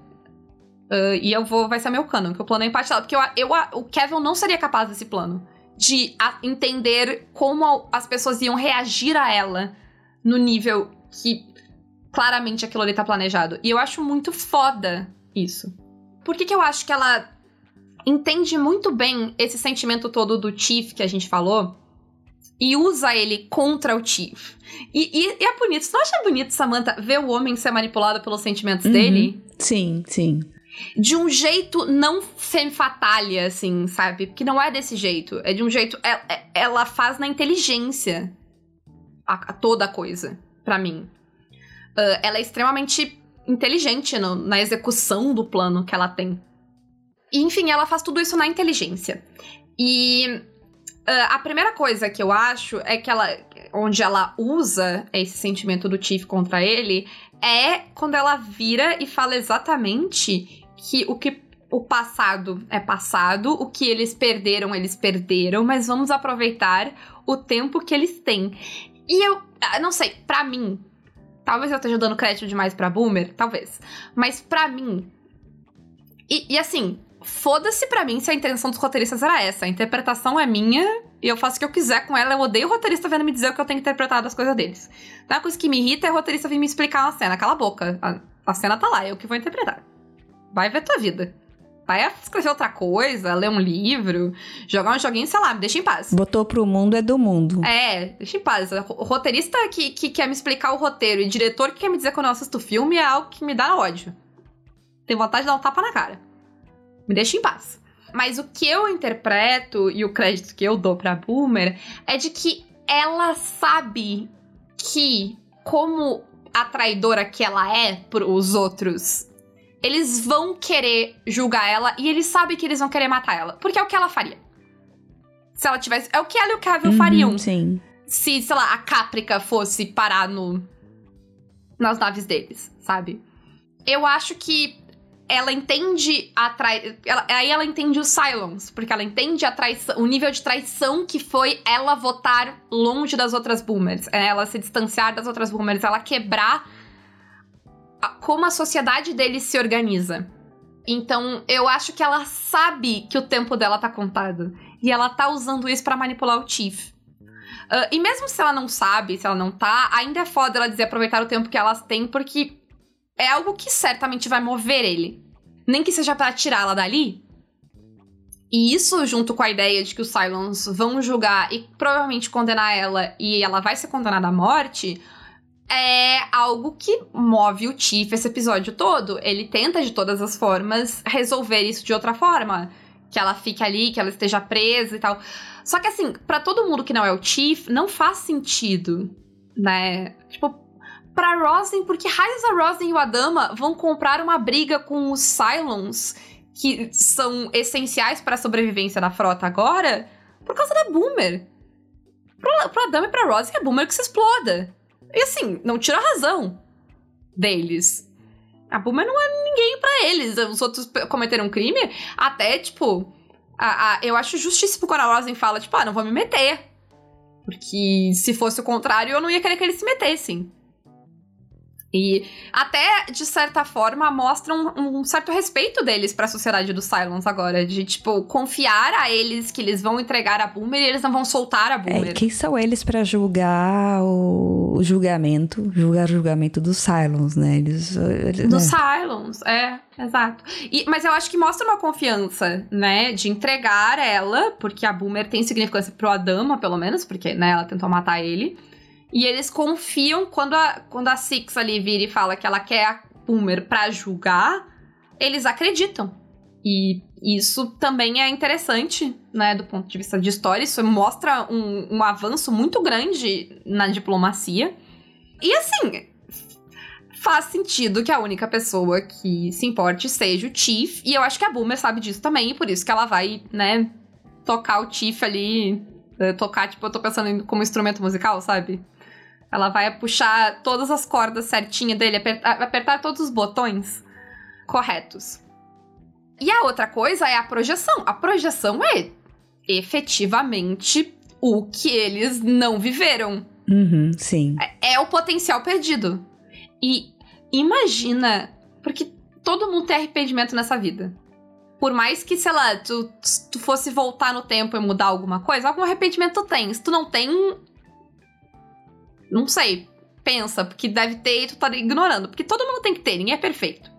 Uh, e eu vou. Vai ser meu canon, que o plano é em parte dela. Porque eu, eu, o Kevin não seria capaz desse plano. De a, entender como as pessoas iam reagir a ela no nível que claramente aquilo ali tá planejado. E eu acho muito foda isso. Por que, que eu acho que ela entende muito bem esse sentimento todo do Chief que a gente falou e usa ele contra o Chief. E, e, e é bonito. Você não acha bonito, Samantha, ver o homem ser manipulado pelos sentimentos uhum. dele? Sim, sim. De um jeito não femme fatale, assim, sabe? Porque não é desse jeito. É de um jeito. Ela, é, é, ela faz na inteligência a, a toda a coisa, para mim. Uh, ela é extremamente inteligente no, na execução do plano que ela tem. E, enfim, ela faz tudo isso na inteligência. E uh, a primeira coisa que eu acho é que ela. Onde ela usa esse sentimento do Tiff contra ele é quando ela vira e fala exatamente que o que o passado é passado, o que eles perderam, eles perderam, mas vamos aproveitar o tempo que eles têm. E eu, ah, não sei, para mim, talvez eu esteja dando crédito demais pra Boomer, talvez, mas para mim. E, e assim, foda-se pra mim se a intenção dos roteiristas era essa. A interpretação é minha e eu faço o que eu quiser com ela. Eu odeio o roteirista vendo me dizer o que eu tenho que interpretar das coisas deles. Então, a coisa que me irrita é o roteirista vir me explicar uma cena. Cala a boca. A, a cena tá lá, eu que vou interpretar. Vai ver tua vida. Vai escrever outra coisa, ler um livro, jogar um joguinho, sei lá, me deixa em paz. Botou pro mundo é do mundo. É, deixa em paz. O roteirista que, que quer me explicar o roteiro e diretor que quer me dizer quando eu assisto o filme é algo que me dá ódio. Tenho vontade de dar um tapa na cara. Me deixa em paz. Mas o que eu interpreto e o crédito que eu dou pra Boomer é de que ela sabe que, como a traidora que ela é pros outros, eles vão querer julgar ela e eles sabem que eles vão querer matar ela. Porque é o que ela faria. Se ela tivesse. É o que ela e o Cavill uhum, fariam. Sim. Se, sei lá, a Caprica fosse parar no. nas naves deles, sabe? Eu acho que ela entende a trai... ela, aí ela entende o Silence, porque ela entende a traição, o nível de traição que foi ela votar longe das outras boomers, é ela se distanciar das outras boomers, ela quebrar como a sociedade deles se organiza. Então, eu acho que ela sabe que o tempo dela tá contado. E ela tá usando isso para manipular o Chief. Uh, e mesmo se ela não sabe, se ela não tá, ainda é foda ela dizer aproveitar o tempo que elas têm, porque é algo que certamente vai mover ele. Nem que seja para tirá-la dali. E isso, junto com a ideia de que os Cylons vão julgar e provavelmente condenar ela e ela vai ser condenada à morte, é algo que move o Chief esse episódio todo. Ele tenta de todas as formas resolver isso de outra forma. Que ela fique ali, que ela esteja presa e tal. Só que assim, para todo mundo que não é o Chief, não faz sentido, né? Tipo, pra Rosin, porque raios a Rosin e o Adama vão comprar uma briga com os Cylons, que são essenciais para a sobrevivência da frota agora, por causa da Boomer. Pro, pro Adama e pra Rosin, é Boomer que se exploda. E assim, não tira a razão deles. A Boomer não é ninguém para eles. Os outros cometeram um crime, até, tipo... A, a, eu acho justíssimo quando a Rosin fala, tipo, ah, não vou me meter. Porque se fosse o contrário, eu não ia querer que eles se metessem. E até, de certa forma, mostram um, um certo respeito deles para a sociedade dos Cylons agora. De, tipo, confiar a eles que eles vão entregar a Boomer e eles não vão soltar a Boomer. É, quem são eles para julgar o, julgamento, julgar o julgamento dos Cylons, né? Eles... eles dos né? Cylons, é, exato. E, mas eu acho que mostra uma confiança, né? De entregar ela, porque a Boomer tem significância pro Adama, pelo menos, porque, né, ela tentou matar ele. E eles confiam quando a, quando a Six ali vira e fala que ela quer a Boomer pra julgar, eles acreditam. E isso também é interessante, né, do ponto de vista de história. Isso mostra um, um avanço muito grande na diplomacia. E assim, faz sentido que a única pessoa que se importe seja o Chief. E eu acho que a Boomer sabe disso também, por isso que ela vai, né, tocar o Chief ali. Eh, tocar, tipo, eu tô pensando como instrumento musical, sabe? Ela vai puxar todas as cordas certinha dele, apertar, apertar todos os botões corretos. E a outra coisa é a projeção. A projeção é efetivamente o que eles não viveram. Uhum, sim. É, é o potencial perdido. E imagina, porque todo mundo tem arrependimento nessa vida. Por mais que, sei lá, tu, tu fosse voltar no tempo e mudar alguma coisa, algum arrependimento tu tem. Se tu não tem, não sei. Pensa, porque deve ter e tu tá ignorando. Porque todo mundo tem que ter, ninguém é perfeito.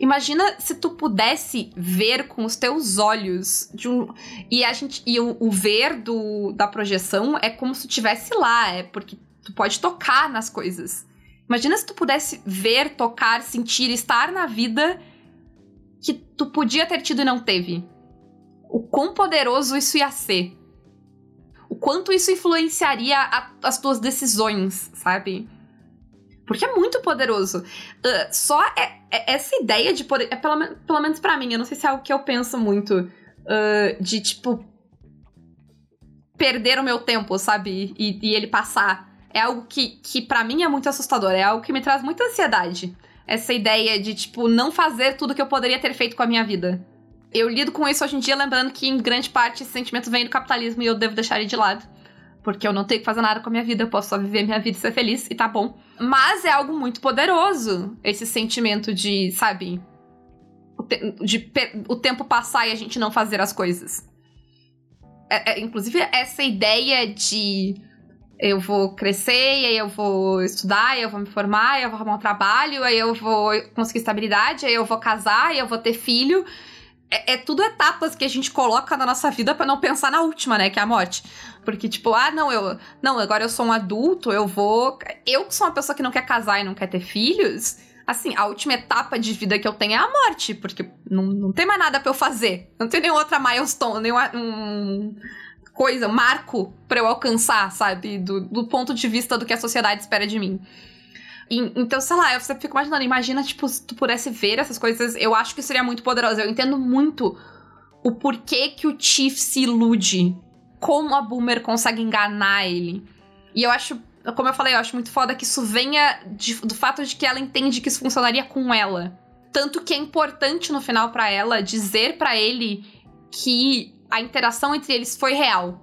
Imagina se tu pudesse ver com os teus olhos de um e a gente e o, o ver do, da projeção é como se tu estivesse lá, é porque tu pode tocar nas coisas. Imagina se tu pudesse ver, tocar, sentir, estar na vida que tu podia ter tido e não teve. O quão poderoso isso ia ser quanto isso influenciaria a, as tuas decisões, sabe? Porque é muito poderoso. Uh, só é, é essa ideia de poder. É pelo, pelo menos para mim, eu não sei se é algo que eu penso muito. Uh, de tipo. Perder o meu tempo, sabe? E, e ele passar. É algo que, que para mim é muito assustador. É algo que me traz muita ansiedade. Essa ideia de, tipo, não fazer tudo que eu poderia ter feito com a minha vida eu lido com isso hoje em dia, lembrando que em grande parte esse sentimento vem do capitalismo e eu devo deixar ele de lado. Porque eu não tenho que fazer nada com a minha vida, eu posso só viver minha vida e ser feliz, e tá bom. Mas é algo muito poderoso, esse sentimento de, sabe, o, de o tempo passar e a gente não fazer as coisas. É, é, inclusive, essa ideia de eu vou crescer, e aí eu vou estudar, aí eu vou me formar, aí eu vou arrumar um trabalho, aí eu vou conseguir estabilidade, aí eu vou casar, aí eu vou ter filho é, é, tudo etapas que a gente coloca na nossa vida para não pensar na última, né? Que é a morte. Porque, tipo, ah, não, eu. Não, agora eu sou um adulto, eu vou. Eu que sou uma pessoa que não quer casar e não quer ter filhos. Assim, a última etapa de vida que eu tenho é a morte, porque não, não tem mais nada para eu fazer. Não tem nenhuma outra milestone, nenhuma um, coisa, marco para eu alcançar, sabe? Do, do ponto de vista do que a sociedade espera de mim. E, então, sei lá, eu sempre fico imaginando, imagina, tipo, se tu pudesse ver essas coisas, eu acho que seria muito poderoso. Eu entendo muito o porquê que o Chief se ilude como a Boomer consegue enganar ele. E eu acho, como eu falei, eu acho muito foda que isso venha de, do fato de que ela entende que isso funcionaria com ela. Tanto que é importante no final para ela dizer para ele que a interação entre eles foi real.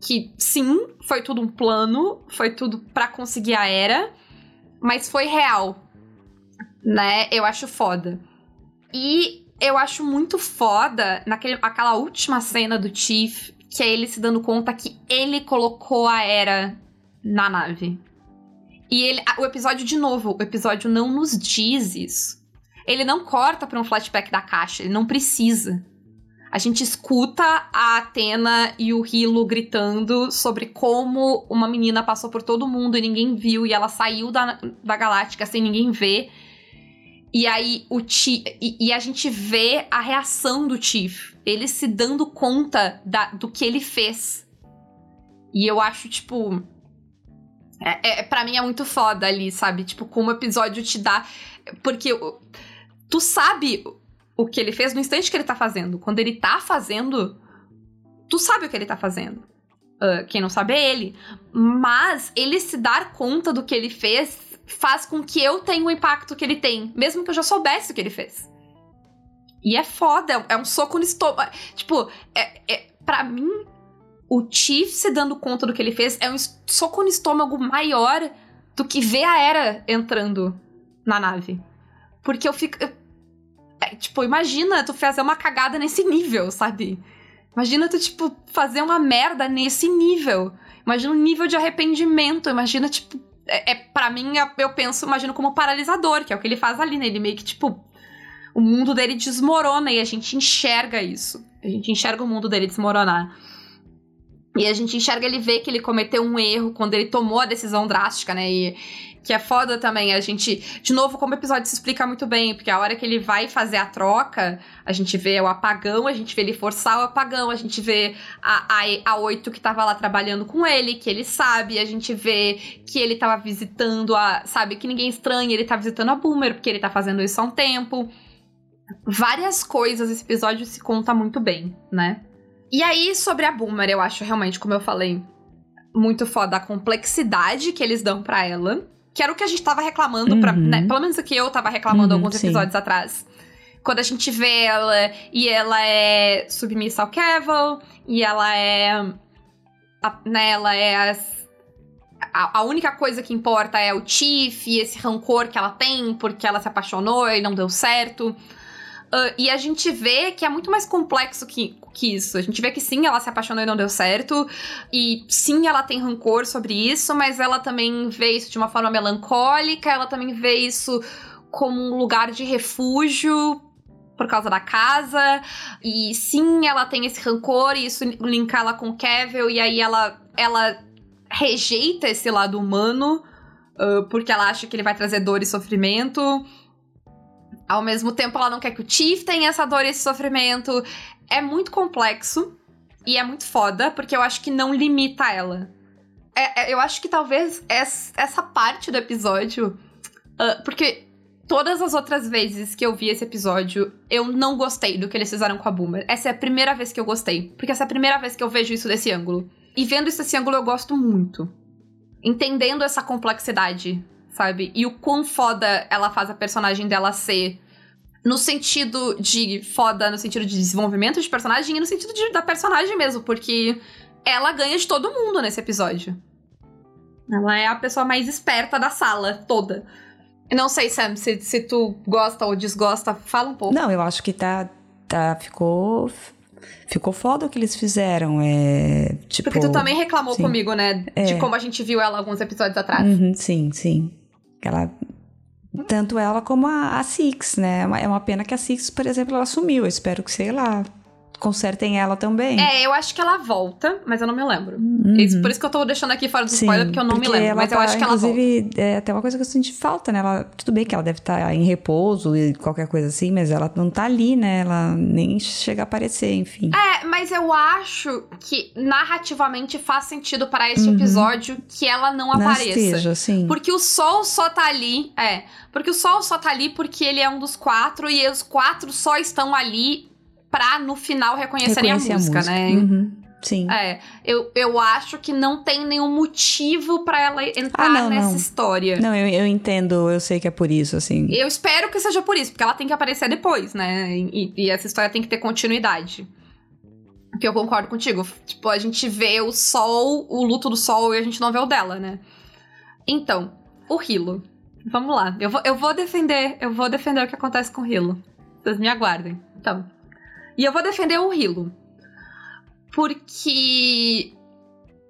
Que sim, foi tudo um plano, foi tudo para conseguir a era, mas foi real. Né? Eu acho foda. E eu acho muito foda naquele, aquela última cena do Chief, que é ele se dando conta que ele colocou a era na nave. E ele, o episódio, de novo, o episódio não nos diz isso. Ele não corta para um flashback da caixa, ele não precisa. A gente escuta a Atena e o Hilo gritando sobre como uma menina passou por todo mundo e ninguém viu, e ela saiu da, da galáctica sem ninguém ver. E aí o Chief, e, e, a gente vê a reação do Chief, ele se dando conta da, do que ele fez. E eu acho, tipo. É, é, para mim é muito foda ali, sabe? Tipo, como o episódio te dá. Porque tu sabe o que ele fez no instante que ele tá fazendo. Quando ele tá fazendo, tu sabe o que ele tá fazendo. Uh, quem não sabe é ele. Mas ele se dar conta do que ele fez faz com que eu tenha o impacto que ele tem, mesmo que eu já soubesse o que ele fez. E é foda, é um soco no estômago. Tipo, é, é, pra mim, o Chief se dando conta do que ele fez é um soco no estômago maior do que ver a Era entrando na nave. Porque eu fico. É, tipo, imagina tu fazer uma cagada nesse nível, sabe? Imagina tu, tipo, fazer uma merda nesse nível. Imagina o nível de arrependimento. Imagina, tipo, é, é para mim, eu penso, imagino como paralisador, que é o que ele faz ali, né? Ele meio que, tipo, o mundo dele desmorona e a gente enxerga isso. A gente enxerga o mundo dele desmoronar. E a gente enxerga ele ver que ele cometeu um erro quando ele tomou a decisão drástica, né? E, que é foda também. A gente, de novo, como o episódio se explica muito bem, porque a hora que ele vai fazer a troca, a gente vê o apagão, a gente vê ele forçar o apagão, a gente vê a, a, a Oito que tava lá trabalhando com ele, que ele sabe, a gente vê que ele tava visitando a. Sabe, que ninguém estranha, ele tá visitando a Boomer, porque ele tá fazendo isso há um tempo. Várias coisas, esse episódio se conta muito bem, né? E aí, sobre a Boomer, eu acho realmente, como eu falei, muito foda a complexidade que eles dão para ela que era o que a gente tava reclamando, uhum. pra, né? Pelo menos aqui eu tava reclamando uhum, alguns episódios sim. atrás. Quando a gente vê ela e ela é submissa ao Kevin, e ela é. A, né, ela é as, a, a, única coisa que importa é o Tiff e esse rancor que ela tem porque ela se apaixonou e não deu certo. Uh, e a gente vê que é muito mais complexo que, que isso. A gente vê que sim, ela se apaixonou e não deu certo. E sim, ela tem rancor sobre isso, mas ela também vê isso de uma forma melancólica, ela também vê isso como um lugar de refúgio por causa da casa. E sim, ela tem esse rancor, e isso linka ela com o Kevin, e aí ela, ela rejeita esse lado humano. Uh, porque ela acha que ele vai trazer dor e sofrimento. Ao mesmo tempo, ela não quer que o Chief tenha essa dor e esse sofrimento. É muito complexo e é muito foda, porque eu acho que não limita ela. É, é, eu acho que talvez essa parte do episódio. Uh, porque todas as outras vezes que eu vi esse episódio, eu não gostei do que eles fizeram com a Boomer. Essa é a primeira vez que eu gostei. Porque essa é a primeira vez que eu vejo isso desse ângulo. E vendo isso desse ângulo, eu gosto muito. Entendendo essa complexidade sabe? E o quão foda ela faz a personagem dela ser. No sentido de foda, no sentido de desenvolvimento de personagem e no sentido de, da personagem mesmo, porque ela ganha de todo mundo nesse episódio. Ela é a pessoa mais esperta da sala toda. Não sei, Sam, se, se tu gosta ou desgosta, fala um pouco. Não, eu acho que tá. tá ficou ficou foda o que eles fizeram. É, tipo, Porque tu também reclamou sim. comigo, né? É. De como a gente viu ela alguns episódios atrás. Uhum, sim, sim. Ela, tanto ela como a, a Six, né? É uma é pena que a Six, por exemplo, ela sumiu. Eu espero que, sei lá, consertem ela também. É, eu acho que ela volta, mas eu não me lembro. Uhum. Isso, por isso que eu tô deixando aqui fora do Sim, spoiler, porque eu não porque me lembro. Mas tá, eu acho que ela volta. Inclusive, é até uma coisa que eu senti falta, né? Ela, tudo bem que ela deve estar tá em repouso e qualquer coisa assim, mas ela não tá ali, né? Ela nem chega a aparecer, enfim. É, mas eu acho que narrativamente faz sentido para este uhum. episódio que ela não, não apareça. Esteja, sim. Porque o sol só tá ali, é. Porque o sol só tá ali porque ele é um dos quatro e os quatro só estão ali pra no final reconhecerem Reconhecer a música, a música. né? Uhum. Sim. É, eu, eu acho que não tem nenhum motivo para ela entrar Ah, não, nessa não. história. Não, eu, eu entendo, eu sei que é por isso, assim. Eu espero que seja por isso, porque ela tem que aparecer depois, né? E, e essa história tem que ter continuidade. Que eu concordo contigo. Tipo, a gente vê o sol, o luto do sol, e a gente não vê o dela, né? Então, o Hilo. Vamos lá. Eu vou, eu vou defender. Eu vou defender o que acontece com o Hilo. Vocês me aguardem. Então. E eu vou defender o Hilo. Porque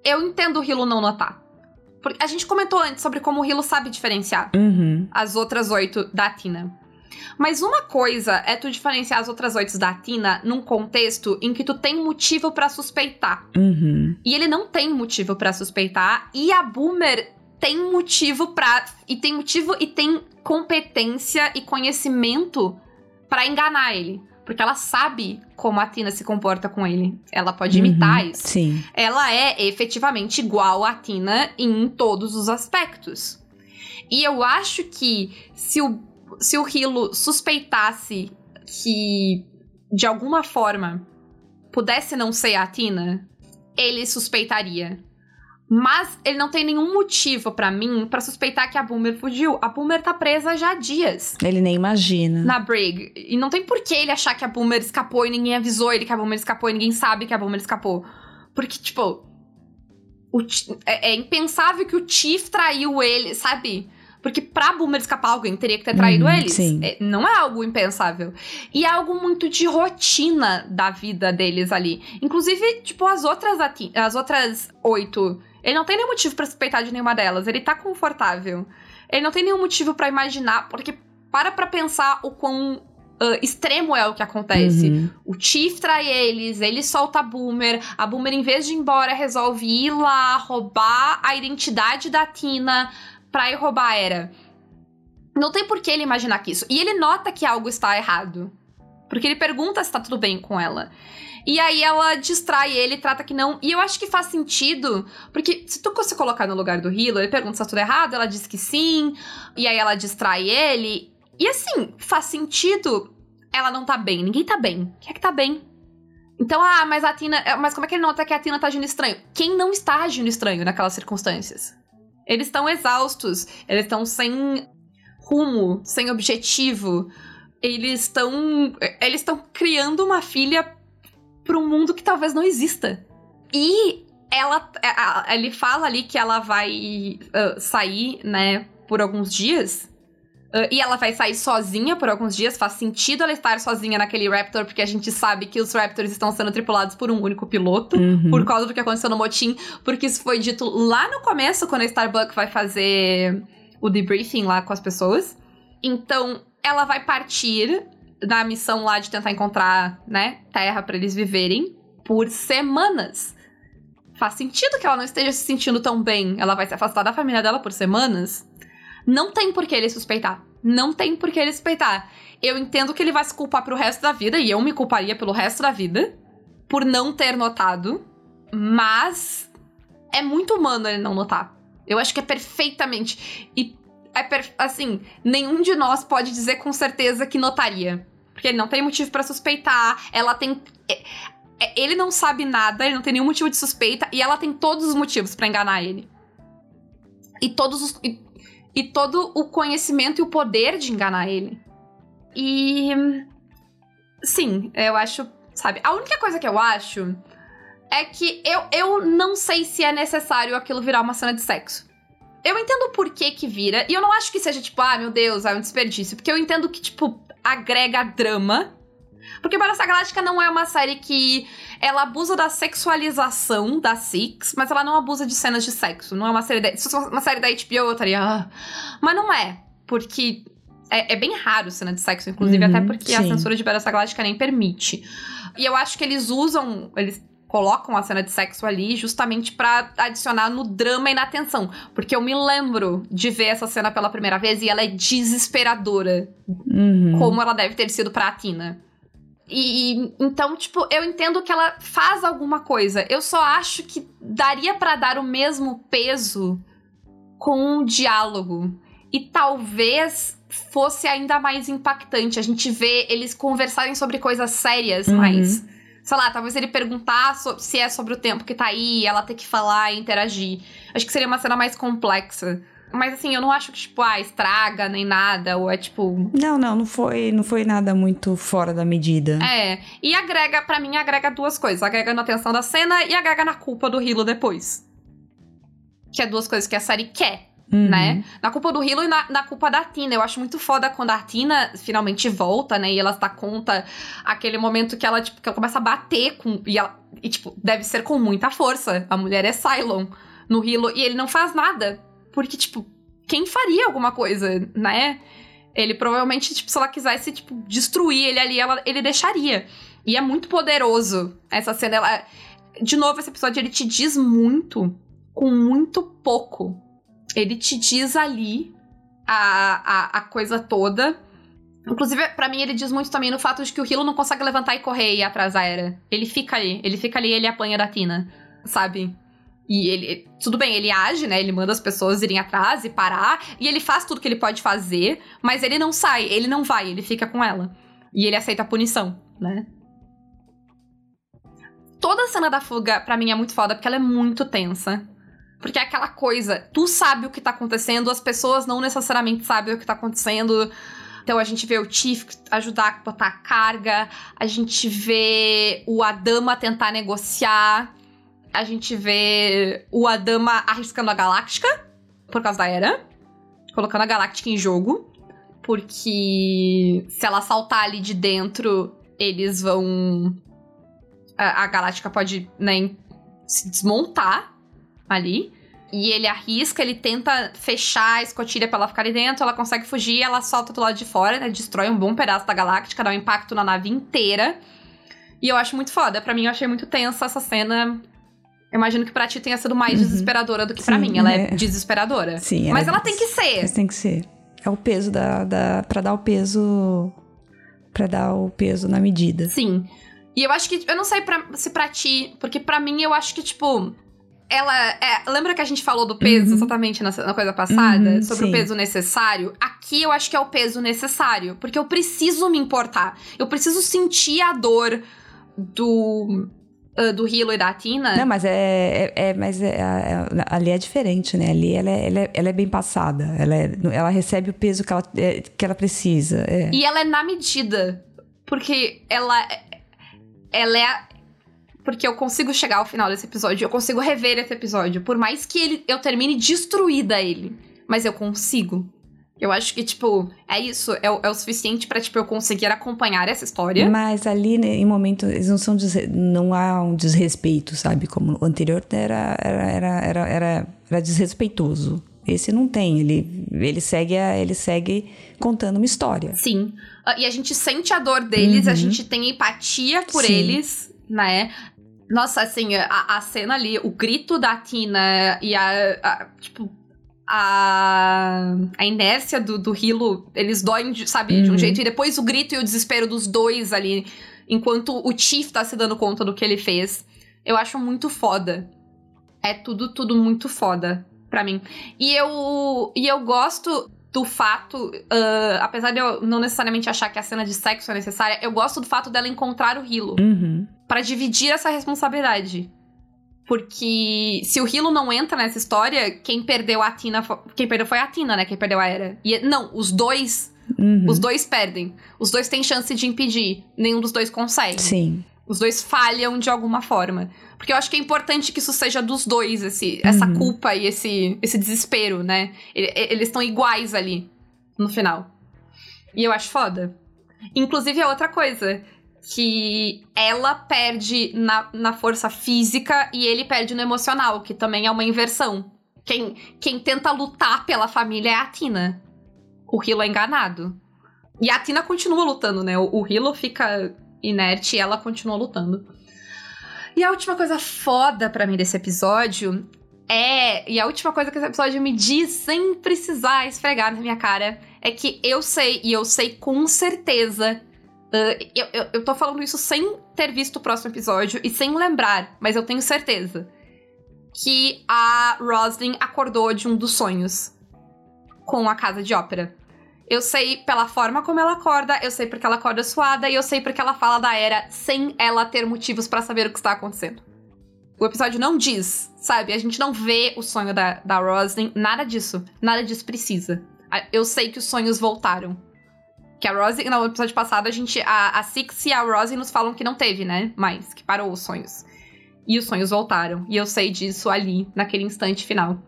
eu entendo o Hilo não notar. Porque a gente comentou antes sobre como o Hilo sabe diferenciar Uhum. as outras oito da Tina. Mas uma coisa é tu diferenciar as outras oito da Tina num contexto em que tu tem motivo pra suspeitar. Uhum. E ele não tem motivo pra suspeitar. E a Boomer tem motivo pra. E tem motivo e tem competência e conhecimento pra enganar ele. Porque ela sabe como a Tina se comporta com ele. Ela pode imitar Uhum. isso Sim. ela é efetivamente igual a Tina em todos os aspectos. E eu acho que se o, se o Hilo suspeitasse que, de alguma forma, pudesse não ser a Tina, ele suspeitaria. Mas ele não tem nenhum motivo pra mim pra suspeitar que a Boomer fugiu. A Boomer tá presa já há dias Ele nem imagina. na Brig. E não tem por que ele achar que a Boomer escapou e ninguém avisou ele que a Boomer escapou e ninguém sabe que a Boomer escapou. Porque, tipo. é, é impensável que o Chief traiu ele, sabe? Porque pra Boomer escapar, alguém teria que ter traído Uhum, eles. sim. É, não é algo impensável. E é algo muito de rotina da vida deles ali. Inclusive, tipo, as outras, as outras oito. Ele não tem nenhum motivo pra suspeitar de nenhuma delas. Ele tá confortável. Ele não tem nenhum motivo pra imaginar. Porque para pra pensar o quão ah, extremo é o que acontece. Uhum. O Chief trai eles, ele solta a Boomer. A Boomer, em vez de ir embora, resolve ir lá roubar a identidade da Tina pra ir roubar a Era. Não tem por que ele imaginar que isso. E ele nota que algo está errado. Porque ele pergunta se tá tudo bem com ela. E aí ela distrai ele, trata que não. E eu acho que faz sentido, porque se tu se colocar no lugar do Hilo, ele pergunta se tá tudo errado, ela diz que sim, e aí ela distrai ele. E assim, faz sentido ela não tá bem. Ninguém tá bem. Quem é que tá bem? Então, ah, mas a Tina. Mas como é que ele nota que a Tina tá agindo estranho? Quem não está agindo estranho naquelas circunstâncias? Eles estão exaustos, eles estão sem rumo, sem objetivo. Eles estão. Eles estão criando uma filha para um mundo que talvez não exista. E ela. a- Ele fala ali que ela vai ah, sair, né, por alguns dias. Ah, e ela vai sair sozinha por alguns dias. Faz sentido ela estar sozinha naquele Raptor, porque a gente sabe que os Raptors estão sendo tripulados por um único piloto. Uhum. Por causa do que aconteceu no motim. Porque isso foi dito lá no começo, quando a Starbucks vai fazer o debriefing lá com as pessoas. Então, ela vai partir na missão lá de tentar encontrar, né, terra pra eles viverem por semanas. Faz sentido que ela não esteja se sentindo tão bem. Ela vai se afastar da família dela por semanas. Não tem por que ele suspeitar. Não tem por que ele suspeitar. Eu entendo que ele vai se culpar pro resto da vida, e eu me culparia pelo resto da vida por não ter notado. Mas é muito humano ele não notar. Eu acho que é perfeitamente. E é per- assim, nenhum de nós pode dizer com certeza que notaria. Porque ele não tem motivo pra suspeitar. Ela tem. é- é- Ele não sabe nada, ele não tem nenhum motivo de suspeita, e ela tem todos os motivos pra enganar ele. E todos os. E, e todo o conhecimento e o poder de enganar ele. E. Sim, eu acho. Sabe? A única coisa que eu acho é que eu, eu não sei se é necessário aquilo virar uma cena de sexo. Eu entendo o porquê que vira, e eu não acho que seja tipo, ah, meu Deus, é um desperdício. Porque eu entendo que, tipo, agrega drama. Porque Battlestar Galáctica não é uma série que ela abusa da sexualização da Six, mas ela não abusa de cenas de sexo. Não é uma série da, se fosse uma série da HBO, eu estaria. "Ah". Mas não é. Porque é, é bem raro cena de sexo, inclusive, Uhum, até porque a sim. censura de Battlestar Galáctica nem permite. E eu acho que eles usam. Eles colocam a cena de sexo ali justamente pra adicionar no drama e na tensão. Porque eu me lembro de ver essa cena pela primeira vez e ela é desesperadora Uhum. como ela deve ter sido pra Tina. E então, tipo, eu entendo que ela faz alguma coisa. Eu só acho que daria pra dar o mesmo peso com um diálogo. E talvez fosse ainda mais impactante a gente ver eles conversarem sobre coisas sérias, Uhum. mas sei lá, talvez ele perguntar se é sobre o tempo que tá aí, ela ter que falar e interagir. Acho que seria uma cena mais complexa. Mas assim, eu não acho que, tipo, ah, estraga nem nada, ou é tipo. Não, não, não foi, não foi nada muito fora da medida. É. E agrega, para mim, agrega duas coisas. Agrega na atenção da cena e agrega na culpa do Hilo depois. Que é duas coisas que a série quer. Uhum. Né? Na culpa do Hilo e na, na, culpa da Tina. Eu acho muito foda quando a Tina finalmente volta, né? E ela dá conta aquele momento que ela, tipo, que ela começa a bater com. E, ela, e, tipo, deve ser com muita força. A mulher é Cylon no Hilo e ele não faz nada porque, tipo, quem faria alguma coisa, né? Ele provavelmente, tipo, se ela quisesse, tipo, destruir ele ali, ela, ele deixaria. E é muito poderoso essa cena. Ela... De novo, esse episódio, ele te diz muito com muito pouco. Ele te diz ali a, a, a coisa toda. Inclusive, para mim, ele diz muito também no fato de que o Hilo não consegue levantar e correr e ir atrás da Era. Ele fica ali. Ele fica ali e ele apanha da Tina, sabe? E ele, tudo bem, ele age, né? Ele manda as pessoas irem atrás e parar, e ele faz tudo que ele pode fazer, mas ele não sai, ele não vai, ele fica com ela. E ele aceita a punição, né? Toda a cena da fuga, para mim, é muito foda, porque ela é muito tensa. Porque é aquela coisa, tu sabe o que tá acontecendo, as pessoas não necessariamente sabem o que tá acontecendo. Então a gente vê o Tiff ajudar a botar a carga, a gente vê o Adama tentar negociar a gente vê o Adama arriscando a Galáctica por causa da Era, colocando a Galáctica em jogo, porque se ela saltar ali de dentro, eles vão. A, a Galáctica pode né, se desmontar ali. E ele arrisca, ele tenta fechar a escotilha pra ela ficar ali dentro, ela consegue fugir, ela solta do lado de fora, né? Destrói um bom pedaço da Galáctica, dá um impacto na nave inteira. E eu acho muito foda. Pra mim, eu achei muito tensa essa cena. Eu imagino que pra ti tenha sido mais uhum. desesperadora do que para mim. Ela é, é desesperadora. Sim. Ela Mas ela tem que ser. Mas tem que ser. É o peso da. da pra dar o peso. para dar o peso na medida. Sim. E eu acho que. Eu não sei pra, se pra ti. Porque para mim eu acho que, tipo. Ela. É, lembra que a gente falou do peso uhum. exatamente na, na, coisa passada? Uhum, sobre sim. o peso necessário? Aqui eu acho que é o peso necessário. Porque eu preciso me importar. Eu preciso sentir a dor do uh, do Hilo e da Tina. Não, mas é, é, é mas é, é, ali é diferente, né? Ali ela é, ela é, ela é bem passada. Ela, é, ela recebe o peso que ela, é, que ela precisa. É. E ela é na medida. Porque ela, ela é porque eu consigo chegar ao final desse episódio, eu consigo rever esse episódio, por mais que ele, eu termine destruída ele, mas eu consigo. Eu acho que, tipo, é isso. É, o, é o suficiente para tipo, eu conseguir acompanhar essa história. Mas ali, né, em momento, eles não são. Não há um desrespeito, sabe? Como o anterior era, era, era, era, era, era desrespeitoso. Esse não tem. Ele, ele, segue a, ele segue contando uma história. Sim. Uh, e a gente sente a dor deles, uhum. a gente tem empatia por Sim. eles, né? Nossa, assim, a, a, cena ali, o grito da Tina e a, a tipo, a, a inércia do, do Hilo, eles doem, sabe, uhum. de um uhum. jeito. E depois o grito e o desespero dos dois ali, enquanto o Chief tá se dando conta do que ele fez. Eu acho muito foda. É tudo, tudo muito foda pra mim. E eu, e eu gosto do fato, uh, apesar de eu não necessariamente achar que a cena de sexo é necessária, eu gosto do fato dela encontrar o Hilo. Uhum. Para dividir essa responsabilidade. Porque se o Hilo não entra nessa história, quem perdeu a Tina. Quem perdeu foi a Tina, né? Quem perdeu a Era. E, não, os dois. Uhum. Os dois perdem. Os dois têm chance de impedir. Nenhum dos dois consegue. Sim. Os dois falham de alguma forma. Porque eu acho que é importante que isso seja dos dois, esse, essa uhum. culpa e esse, esse desespero, né? Eles estão iguais ali no final. E eu acho foda. Inclusive, é outra coisa que ela perde na, na força física e ele perde no emocional, que também é uma inversão. Quem, quem tenta lutar pela família é a Tina. O Hilo é enganado. E a Tina continua lutando, né? O, o Hilo fica inerte e ela continua lutando. E a última coisa foda para mim desse episódio é. E a última coisa que esse episódio me diz, sem precisar esfregar na minha cara, é que eu sei, e eu sei com certeza, Uh, eu, eu, eu tô falando isso sem ter visto o próximo episódio e sem lembrar, mas eu tenho certeza que a Roslyn acordou de um dos sonhos com a casa de ópera. Eu sei pela forma como ela acorda, eu sei porque ela acorda suada e eu sei porque ela fala da Era sem ela ter motivos para saber o que está acontecendo. O episódio não diz, sabe? A gente não vê o sonho da, da Roslyn, nada disso. Nada disso precisa. Eu sei que os sonhos voltaram. Que a Rosie, no episódio passado, a gente. A, a Six e a Rosie nos falam que não teve, né? Mais, que parou os sonhos. E os sonhos voltaram. E eu sei disso ali, naquele instante final.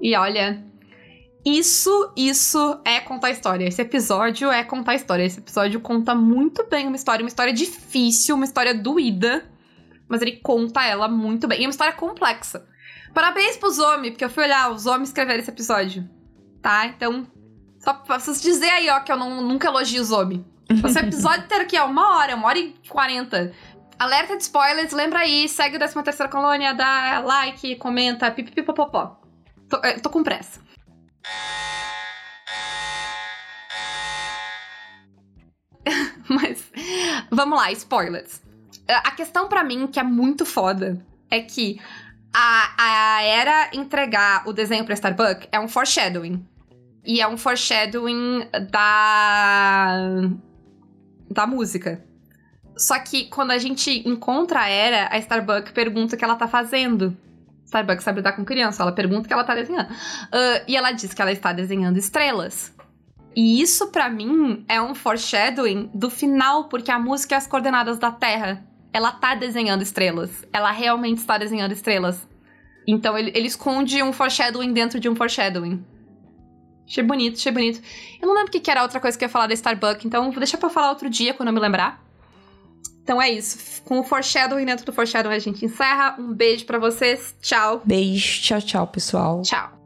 E olha, isso, isso é contar história. Esse episódio é contar história. Esse episódio conta muito bem uma história, uma história difícil, uma história doída, mas ele conta ela muito bem. E é uma história complexa. Parabéns pros homens, porque eu fui olhar, os homens escreveram esse episódio. Tá? Então, só pra vocês dizer aí, ó, que eu não, nunca elogio os homens. Esse episódio inteiro aqui, ó, uma hora, uma hora e quarenta. Alerta de spoilers, lembra aí, segue o 13 terceira colônia, dá like, comenta, pipipipopopó. Tô, é, tô com pressa. Mas, vamos lá, spoilers. A questão para mim, que é muito foda, é que a, a Era entregar o desenho pra Starbuck é um foreshadowing. E é um foreshadowing da. da música. Só que quando a gente encontra a Era, a Starbuck pergunta o que ela tá fazendo. Starbuck sabe lidar com criança, ela pergunta o que ela tá desenhando. Uh, e ela diz que ela está desenhando estrelas. E isso, para mim, é um foreshadowing do final, porque a música é as coordenadas da Terra. Ela tá desenhando estrelas. Ela realmente está desenhando estrelas. Então ele, ele esconde um foreshadowing dentro de um foreshadowing. Achei bonito, achei bonito. Eu não lembro o que, que era outra coisa que eu ia falar da Starbucks, então vou deixar pra falar outro dia quando eu me lembrar. Então é isso. Com o foreshadowing dentro do foreshadowing a gente encerra. Um beijo para vocês. Tchau. Beijo. Tchau, tchau, pessoal. Tchau.